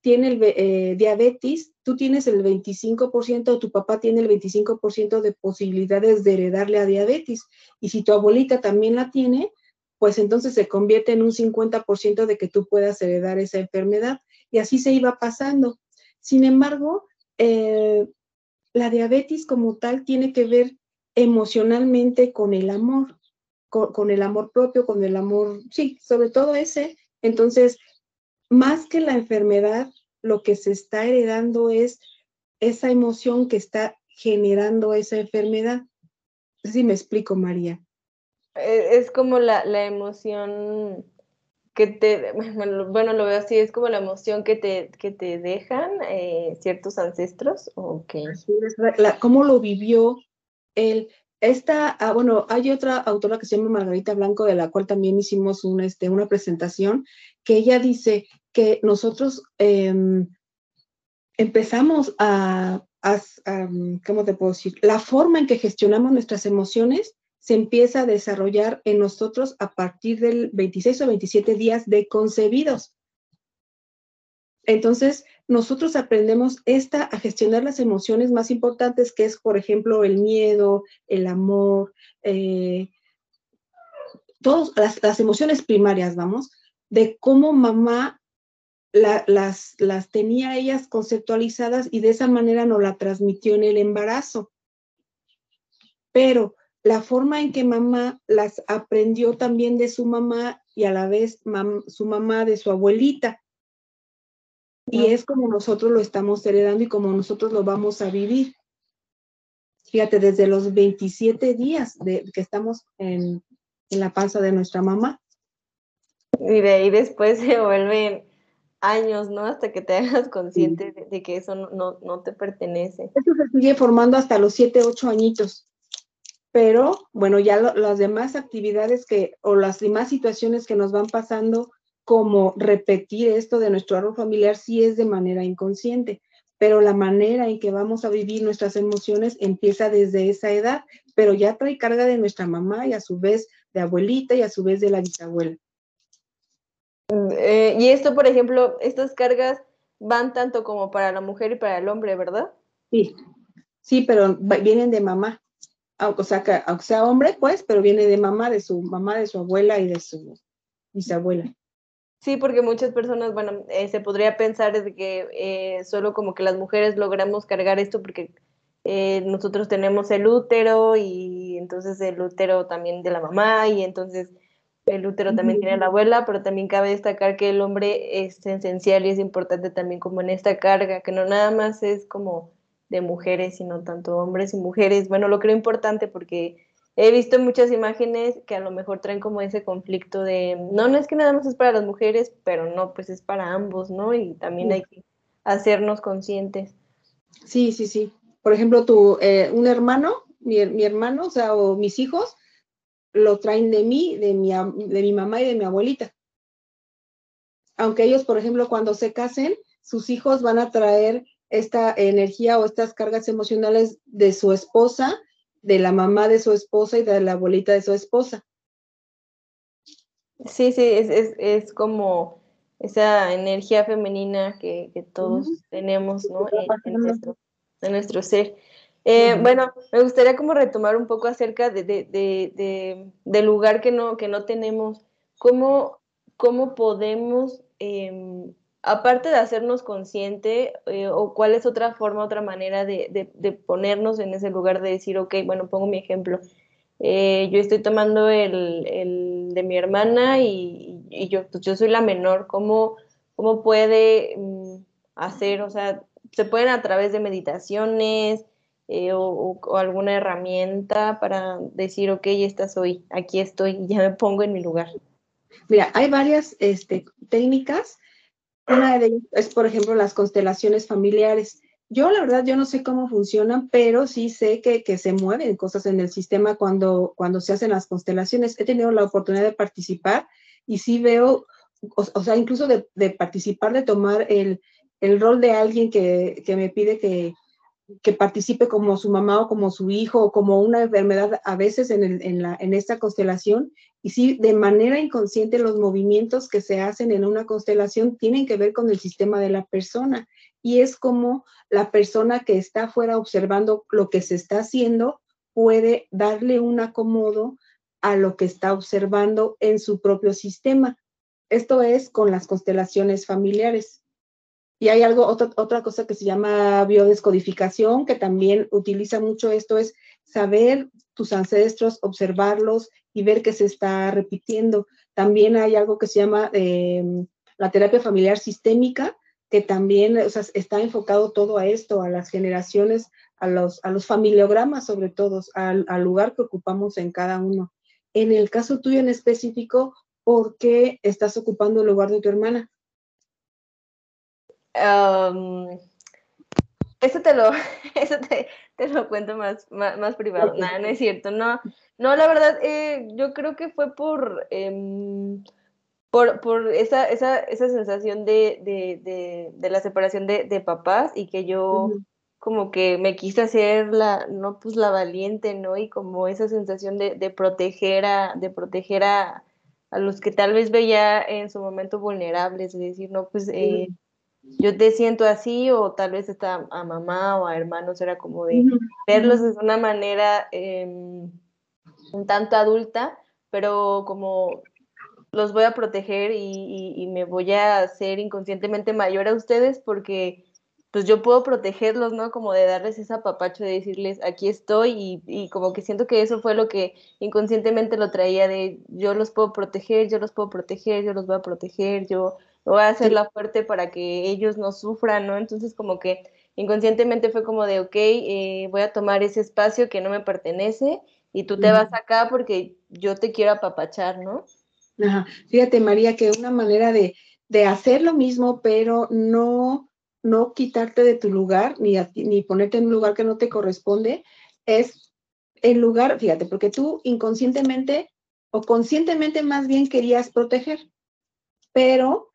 Speaker 2: tiene eh, diabetes, tú tienes el 25% o tu papá tiene el 25% de posibilidades de heredarle a diabetes. Y si tu abuelita también la tiene, pues entonces se convierte en un 50% de que tú puedas heredar esa enfermedad. Y así se iba pasando. Sin embargo, eh, la diabetes como tal tiene que ver emocionalmente con el amor, con el amor propio, con el amor, sí, sobre todo ese. Entonces, más que la enfermedad, lo que se está heredando es esa emoción que está generando esa enfermedad. Si me explico, María.
Speaker 1: E, es como la, emoción que te, bueno, lo veo así, es como la emoción que te, que te dejan eh, ciertos ancestros. Okay.
Speaker 2: ¿Cómo lo vivió él? Esta, ah, bueno, hay otra autora que se llama Margarita Blanco, de la cual también hicimos este, una presentación, que ella dice que nosotros em, empezamos a, a, ¿cómo te puedo decir? La forma en que gestionamos nuestras emociones se empieza a desarrollar en nosotros a partir del 26 o 27 días de concebidos. Entonces, nosotros aprendemos esta a gestionar las emociones más importantes, que es, por ejemplo, el miedo, el amor, eh, todas las, emociones primarias, vamos, de cómo mamá las, las tenía ellas conceptualizadas y de esa manera nos la transmitió en el embarazo. Pero la forma en que mamá las aprendió también de su mamá y a la vez su mamá de su abuelita. Y es como nosotros lo estamos heredando y como nosotros lo vamos a vivir. Fíjate, desde los 27 días de, que estamos en, la panza de nuestra mamá.
Speaker 1: Y de ahí después se vuelven años, ¿no? Hasta que te hagas consciente de, que eso no, no, te pertenece.
Speaker 2: Eso se sigue formando hasta los 7, 8 añitos. Pero bueno, ya las demás actividades que, o las demás situaciones que nos van pasando, como repetir esto de nuestro árbol familiar sí es de manera inconsciente, pero la manera en que vamos a vivir nuestras emociones empieza desde esa edad, pero ya trae carga de nuestra mamá y a su vez de abuelita y a su vez de la bisabuela.
Speaker 1: Eh, y esto, por ejemplo, estas cargas van tanto como para la mujer y para el hombre, ¿verdad?
Speaker 2: Sí, sí, pero vienen de mamá. O sea, que, aunque sea hombre, pues, pero viene de mamá, de su mamá, de su abuela y de su bisabuela.
Speaker 1: Sí, porque muchas personas, bueno, eh, se podría pensar de que eh, solo como que las mujeres logramos cargar esto porque eh, nosotros tenemos el útero y entonces el útero también de la mamá y entonces el útero también tiene la abuela, pero también cabe destacar que el hombre es esencial y es importante también como en esta carga, que no nada más es como de mujeres, sino tanto hombres y mujeres. Bueno, lo creo importante porque he visto muchas imágenes que a lo mejor traen como ese conflicto de, no, no es que nada más es para las mujeres, pero no, pues es para ambos, ¿no? Y también hay que hacernos conscientes.
Speaker 2: Sí, sí, sí. Por ejemplo, tu, eh, un hermano, mi, mi, hermano, o sea, o mis hijos, lo traen de mí, de mi, de mi mamá y de mi abuelita. Aunque ellos, por ejemplo, cuando se casen, sus hijos van a traer esta energía o estas cargas emocionales de su esposa, de la mamá de su esposa y de la abuelita de su esposa.
Speaker 1: Sí, sí, es, es, es como esa energía femenina que, que todos tenemos ¿no? en, nuestro, en, nuestro, ser. Eh, bueno, me gustaría como retomar un poco acerca de, de, de, del lugar que no, que no tenemos. ¿Cómo, cómo podemos eh, aparte de hacernos consciente, eh, o cuál es otra forma, otra manera de, de, ponernos en ese lugar de decir, ok, bueno, pongo mi ejemplo. Eh, yo estoy tomando el, el, de mi hermana y, yo, pues yo soy la menor. ¿Cómo, cómo puede mm, hacer? O sea, se pueden a través de meditaciones eh, o, o, alguna herramienta para decir, ok, esta soy, aquí estoy, ya me pongo en mi lugar.
Speaker 2: Mira, hay varias este, técnicas una de ellas es, por ejemplo, las constelaciones familiares. Yo, la verdad, yo no sé cómo funcionan, pero sí sé que, que se mueven cosas en el sistema cuando, cuando se hacen las constelaciones. He tenido la oportunidad de participar y sí veo, o, sea, incluso de, de, participar, de tomar el, el rol de alguien que, que me pide que, que participe como su mamá o como su hijo o como una enfermedad a veces en, el, en, la, en esta constelación. Y sí, de manera inconsciente los movimientos que se hacen en una constelación tienen que ver con el sistema de la persona. Y es como la persona que está afuera observando lo que se está haciendo puede darle un acomodo a lo que está observando en su propio sistema. Esto es con las constelaciones familiares. Y hay algo, otra, otra cosa que se llama biodescodificación, que también utiliza mucho esto, es saber tus ancestros, observarlos y ver que se está repitiendo. También hay algo que se llama eh, la terapia familiar sistémica, que también o sea, está enfocado todo a esto, a las generaciones, a los, a los familiogramas sobre todo, al, al lugar que ocupamos en cada uno. En el caso tuyo en específico, ¿por qué estás ocupando el lugar de tu hermana?
Speaker 1: eso te lo, eso te, te lo cuento más, más, más privado. Nada, no es cierto. No, no la verdad, eh, yo creo que fue por, eh, por, por esa, esa, esa sensación de, de, de, de la separación de, de, papás y que yo uh -huh. como que me quise hacer la, no pues la valiente, ¿no? Y como esa sensación de, de proteger a, de proteger a, a los que tal vez veía en su momento vulnerables, de decir, no, pues eh, uh -huh yo te siento así o tal vez está a mamá o a hermanos, era como de verlos de una manera eh, un tanto adulta, pero como los voy a proteger y, y, y, me voy a hacer inconscientemente mayor a ustedes porque pues yo puedo protegerlos, ¿no? Como de darles ese apapacho de decirles, aquí estoy y, y, como que siento que eso fue lo que inconscientemente lo traía de yo los puedo proteger, yo los puedo proteger, yo los voy a proteger, yo voy a hacer la fuerte para que ellos no sufran, ¿no? Entonces como que inconscientemente fue como de, ok, eh, voy a tomar ese espacio que no me pertenece y tú te vas acá porque yo te quiero apapachar, ¿no?
Speaker 2: Ajá. Fíjate, María, que una manera de, de hacer lo mismo, pero no, no quitarte de tu lugar, ni, a, ni ponerte en un lugar que no te corresponde, es el lugar, fíjate, porque tú inconscientemente o conscientemente más bien querías proteger, pero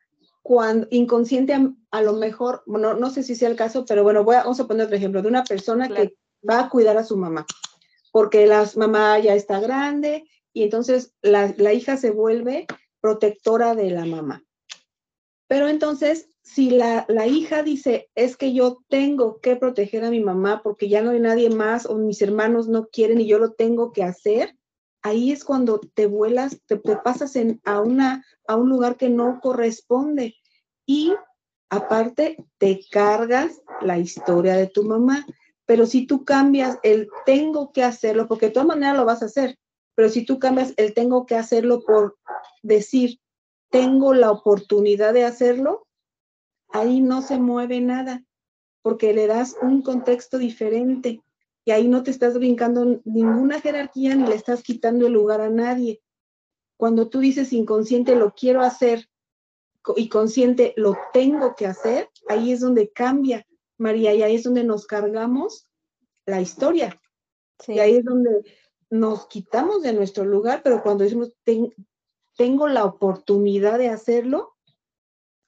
Speaker 2: cuando inconsciente a, a, lo mejor, bueno, no sé si sea el caso, pero bueno, voy a, vamos a poner otro ejemplo de una persona claro. que va a cuidar a su mamá, porque la mamá ya está grande y entonces la, la hija se vuelve protectora de la mamá. Pero entonces, si la, la, hija dice, es que yo tengo que proteger a mi mamá porque ya no hay nadie más o mis hermanos no quieren y yo lo tengo que hacer, ahí es cuando te vuelas, te, pasas en, a, una, a un lugar que no corresponde. Y aparte, te cargas la historia de tu mamá. Pero si tú cambias el tengo que hacerlo, porque de todas maneras lo vas a hacer, Pero si tú cambias el tengo que hacerlo por decir, tengo la oportunidad de hacerlo, ahí no se mueve nada, porque le das un contexto diferente y ahí no te estás brincando ninguna jerarquía ni le estás quitando el lugar a nadie. Cuando tú dices inconsciente lo quiero hacer y consciente lo tengo que hacer, ahí es donde cambia, María, y ahí es donde nos cargamos la historia. Y ahí es donde nos quitamos de nuestro lugar, pero cuando decimos tengo la oportunidad de hacerlo,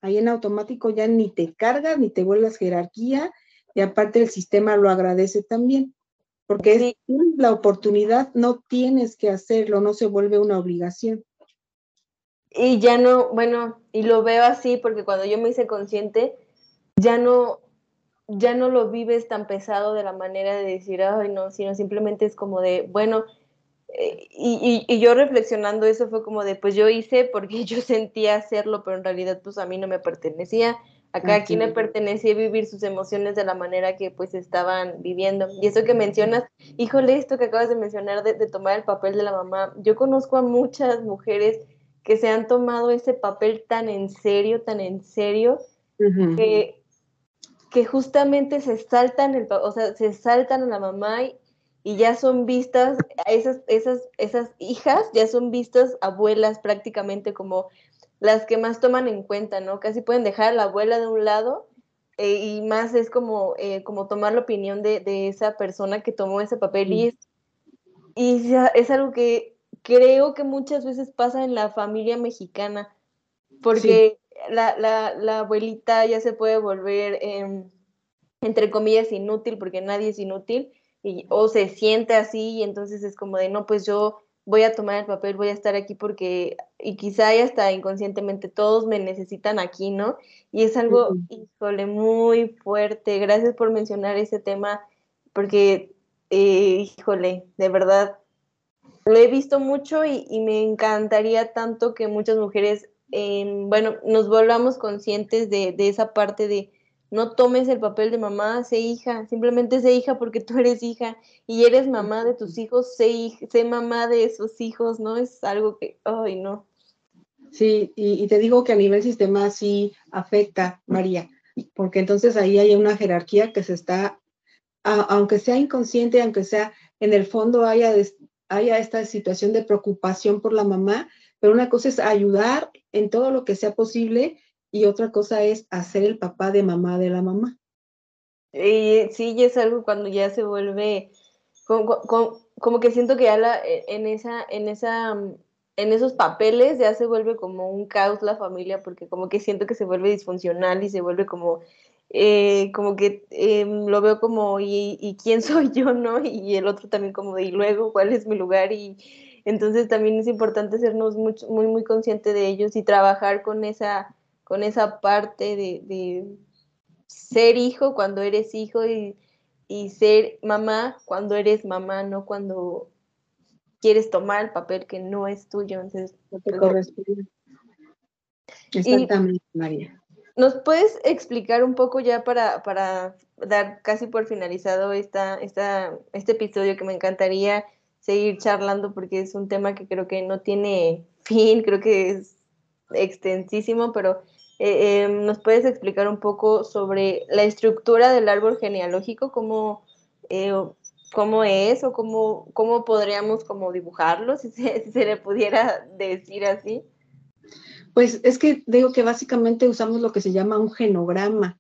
Speaker 2: ahí en automático ya ni te cargas, ni te vuelvas jerarquía, y aparte el sistema lo agradece también, porque es la oportunidad, no tienes que hacerlo, no se vuelve una obligación.
Speaker 1: Y ya no, bueno, y lo veo así porque cuando yo me hice consciente, ya no, ya no lo vives tan pesado de la manera de decir, ay, no, sino simplemente es como de, bueno, eh, y, yo reflexionando eso fue como de, pues yo hice porque yo sentía hacerlo, pero en realidad pues a mí no me pertenecía. A cada quien le pertenecía vivir sus emociones de la manera que pues estaban viviendo. Y eso que mencionas, híjole, esto que acabas de mencionar de, tomar el papel de la mamá, yo conozco a muchas mujeres que se han tomado ese papel tan en serio, tan en serio, que, que justamente se saltan, el, o sea, se saltan a la mamá y, y ya son vistas, esas, esas, esas hijas ya son vistas abuelas prácticamente como las que más toman en cuenta, ¿no? Casi pueden dejar a la abuela de un lado eh, y más es como, eh, como tomar la opinión de, esa persona que tomó ese papel y, es, y es algo que creo que muchas veces pasa en la familia mexicana, porque la, la, la, abuelita ya se puede volver, em, entre comillas, inútil, porque nadie es inútil, o se siente así y entonces es como de, no, pues yo voy a tomar el papel, voy a estar aquí porque, y quizá ya hasta inconscientemente todos me necesitan aquí, ¿no? Y es algo, híjole, muy fuerte. Gracias por mencionar ese tema, porque, eh, híjole, de verdad, lo he visto mucho y, me encantaría tanto que muchas mujeres, bueno, nos volvamos conscientes de, de esa parte de no tomes el papel de mamá, sé hija, simplemente sé hija porque tú eres hija y eres mamá de tus hijos, sé, sé mamá de esos hijos, ¿no? Es algo que, ay, no.
Speaker 2: Sí, y, te digo que a nivel sistema sí afecta, María, porque entonces ahí hay una jerarquía que se está, aunque sea inconsciente, aunque sea en el fondo haya, haya esta situación de preocupación por la mamá, pero una cosa es ayudar en todo lo que sea posible y otra cosa es hacer el papá de mamá de la mamá.
Speaker 1: Y sí, y es algo cuando ya se vuelve, como, como, que siento que ya la, e, en, esa, en, esa, en esos papeles ya se vuelve como un caos la familia, porque como que siento que se vuelve disfuncional y se vuelve como, eh, como que em, lo veo como, ¿y, ¿y, quién soy yo, no? Y el otro también como de, ¿y luego cuál es mi lugar? Y entonces también es importante sernos muy, muy, muy consciente de ellos y trabajar con esa con esa parte de, ser hijo cuando eres hijo y, ser mamá cuando eres mamá, no cuando quieres tomar el papel que no es tuyo. Entonces, no te corresponde. Exactamente, María. ¿Nos puedes explicar un poco ya para, para dar casi por finalizado esta, esta, este episodio que me encantaría seguir charlando porque es un tema que creo que no tiene fin, creo que es extensísimo, pero eh, em, ¿Nos puedes explicar un poco sobre la estructura del árbol genealógico? ¿Cómo, eh, cómo es o cómo, cómo podríamos como dibujarlo, si se, se, le pudiera decir así?
Speaker 2: Pues es que digo que básicamente usamos lo que se llama un genograma,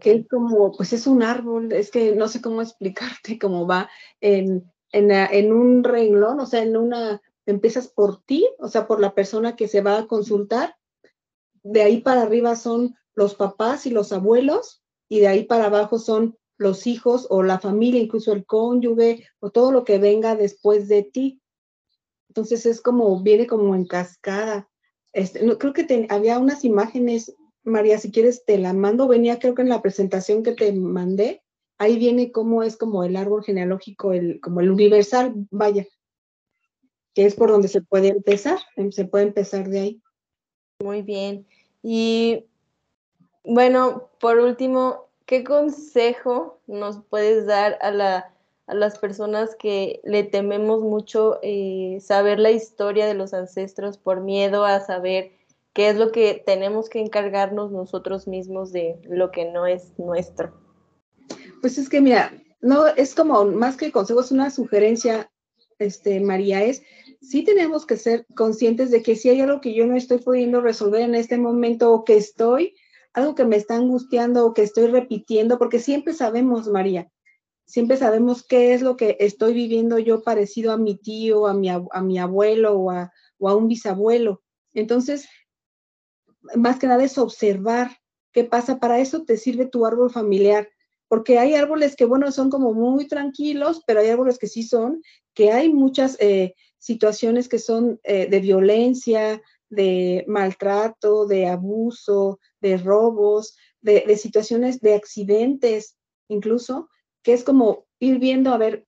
Speaker 2: que es como, pues es un árbol, es que no sé cómo explicarte cómo va en, en, en un renglón, o sea, en una, empiezas por ti, o sea, por la persona que se va a consultar, de ahí para arriba son los papás y los abuelos, y de ahí para abajo son los hijos o la familia, incluso el cónyuge o todo lo que venga después de ti. Entonces es como, viene como en cascada. Este, no, creo que había unas imágenes, María, si quieres te la mando, venía creo que en la presentación que te mandé, ahí viene cómo es como el árbol genealógico, el, como el universal, vaya, que es por donde se puede empezar, se puede empezar de ahí.
Speaker 1: Muy bien. Y bueno, por último, ¿qué consejo nos puedes dar a la, a las personas que le tememos mucho eh, saber la historia de los ancestros por miedo a saber qué es lo que tenemos que encargarnos nosotros mismos de lo que no es nuestro.
Speaker 2: Pues es que mira, no es como más que consejo, es una sugerencia, este, María, es sí tenemos que ser conscientes de que si hay algo que yo no estoy pudiendo resolver en este momento o que estoy, algo que me está angustiando o que estoy repitiendo, porque siempre sabemos, María, siempre sabemos qué es lo que estoy viviendo yo parecido a mi tío, a mi, a mi abuelo o a, o a un bisabuelo. Entonces, más que nada es observar qué pasa. Para eso te sirve tu árbol familiar porque hay árboles que, bueno, son como muy tranquilos, pero hay árboles que sí son, que hay muchas eh, situaciones que son eh, de violencia, de maltrato, de abuso, de robos, de, situaciones de accidentes, incluso, que es como ir viendo a ver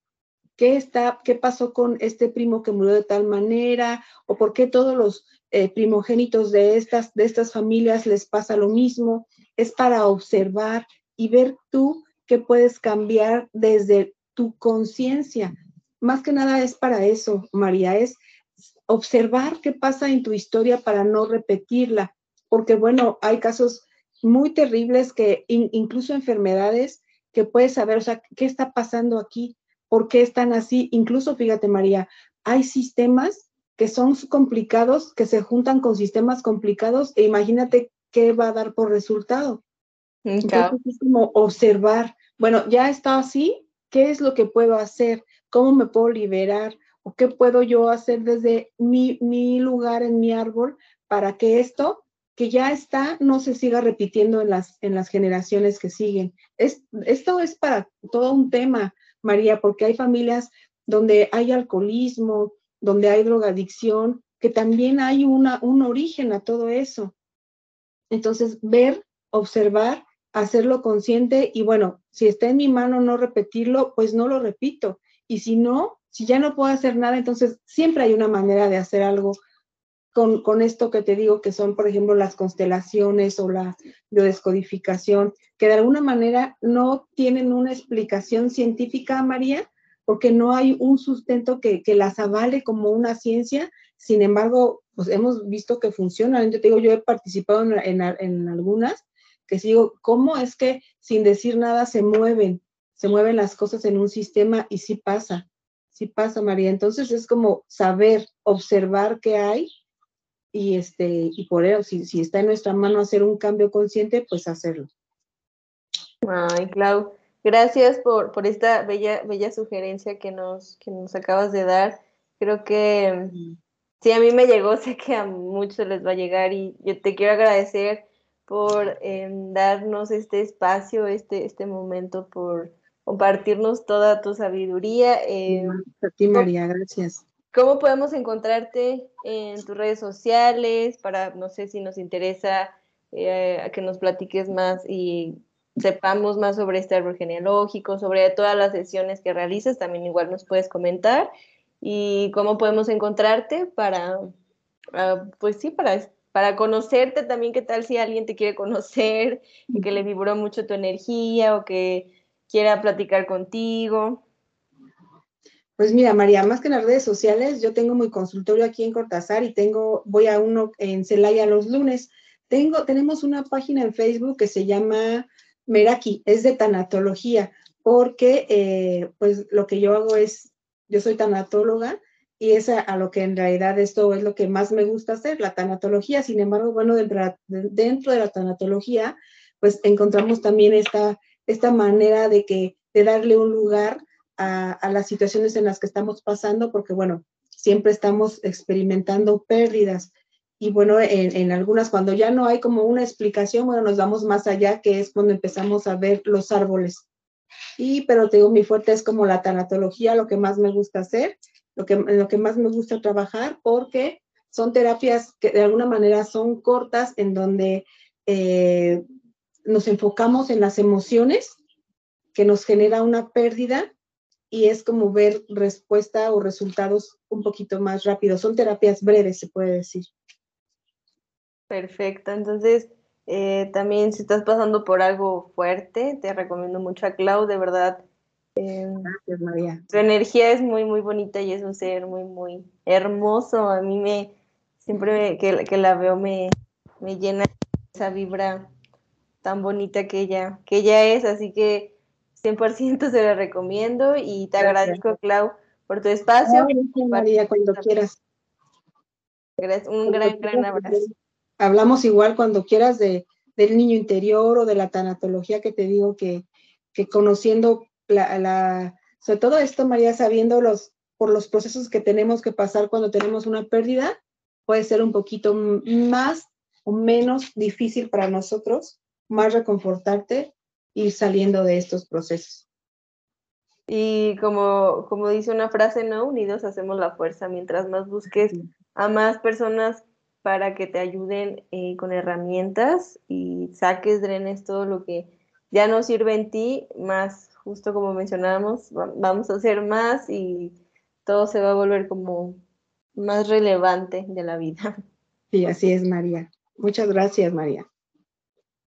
Speaker 2: qué está, qué pasó con este primo que murió de tal manera, o por qué todos los eh, primogénitos de estas, de estas familias les pasa lo mismo. Es para observar y ver tú que puedes cambiar desde tu conciencia. Más que nada es para eso, María, es observar qué pasa en tu historia para no repetirla, porque bueno, hay casos muy terribles que incluso enfermedades que puedes saber, o sea, qué está pasando aquí, por qué están así. Incluso, fíjate, María, hay sistemas que son complicados, que se juntan con sistemas complicados e imagínate qué va a dar por resultado. Entonces es como observar, bueno, ya está así, ¿qué es lo que puedo hacer? ¿Cómo me puedo liberar? ¿O qué puedo yo hacer desde mi, mi lugar en mi árbol para que esto que ya está no se siga repitiendo en las, en las generaciones que siguen? Es, esto es para todo un tema, María, porque hay familias donde hay alcoholismo, donde hay drogadicción, que también hay una, un origen a todo eso. Entonces, ver, observar hacerlo consciente y bueno, si está en mi mano no repetirlo, pues no lo repito. Y si no, si ya no puedo hacer nada, entonces siempre hay una manera de hacer algo con, con esto que te digo, que son, por ejemplo, las constelaciones o la biodescodificación, que de alguna manera no tienen una explicación científica, María, porque no hay un sustento que, que las avale como una ciencia. Sin embargo, pues hemos visto que funcionan. Yo te digo, yo he participado en, en, en algunas que sigo, ¿cómo es que sin decir nada se mueven, se mueven las cosas en un sistema y sí pasa, sí pasa, María. Entonces es como saber, observar qué hay y este, y por eso, si, si está en nuestra mano hacer un cambio consciente, pues hacerlo.
Speaker 1: Ay, Clau, gracias por, por esta bella, bella sugerencia que nos, que nos acabas de dar. Creo que sí, a mí me llegó, sé que a muchos les va a llegar y yo te quiero agradecer por em, darnos este espacio, este, este momento, por compartirnos toda tu sabiduría.
Speaker 2: Eh, a ti, María, gracias.
Speaker 1: ¿Cómo podemos encontrarte en tus redes sociales para, no sé si nos interesa eh, a que nos platiques más y sepamos más sobre este árbol genealógico, sobre todas las sesiones que realizas, también igual nos puedes comentar y cómo podemos encontrarte para, ah, pues sí, para para conocerte también, qué tal si alguien te quiere conocer y que le vibró mucho tu energía o que quiera platicar contigo.
Speaker 2: Pues mira, María, más que en las redes sociales, yo tengo mi consultorio aquí en Cortázar y tengo, voy a uno en Celaya los lunes. Tengo, tenemos una página en Facebook que se llama Meraki, es de tanatología, porque eh, pues lo que yo hago es, yo soy tanatóloga y es a, lo que en realidad esto es lo que más me gusta hacer, la tanatología. Sin embargo, bueno, dentro de la tanatología, pues encontramos también esta, esta manera de, que, de darle un lugar a, las situaciones en las que estamos pasando, porque bueno, siempre estamos experimentando pérdidas. Y bueno, en, en, algunas, cuando ya no hay como una explicación, bueno, nos vamos más allá, que es cuando empezamos a ver los árboles. Y, pero te digo, mi fuerte es como la tanatología, lo que más me gusta hacer lo que, lo que más me gusta trabajar porque son terapias que de alguna manera son cortas en donde eh, nos enfocamos en las emociones que nos genera una pérdida y es como ver respuesta o resultados un poquito más rápidos. Son terapias breves, se puede decir.
Speaker 1: Perfecto. Entonces, eh, también si estás pasando por algo fuerte, te recomiendo mucho a Clau, de verdad Em, gracias, María. Su energía es muy, muy bonita y es un ser muy, muy hermoso. A mí me, siempre que, que, la veo me, me llena esa vibra tan bonita que ella, que ella es, así que 100% se la recomiendo y te agradezco, Clau, por tu espacio.
Speaker 2: María, cuando quieras.
Speaker 1: Un gran, gran abrazo.
Speaker 2: Hablamos igual cuando quieras de, del niño interior o de la tanatología que te digo que, que conociendo la, la, sobre todo esto, María, sabiendo los, por los procesos que tenemos que pasar cuando tenemos una pérdida, puede ser un poquito más o menos difícil para nosotros, más reconfortarte ir saliendo de estos procesos.
Speaker 1: Y como, como dice una frase, ¿no? Unidos hacemos la fuerza. Mientras más busques a más personas para que te ayuden eh, con herramientas y saques, drenes todo lo que ya no sirve en ti, más justo como mencionábamos, vamos a hacer más y todo se va a volver como más relevante de la vida.
Speaker 2: Sí, así es, María. Muchas gracias, María.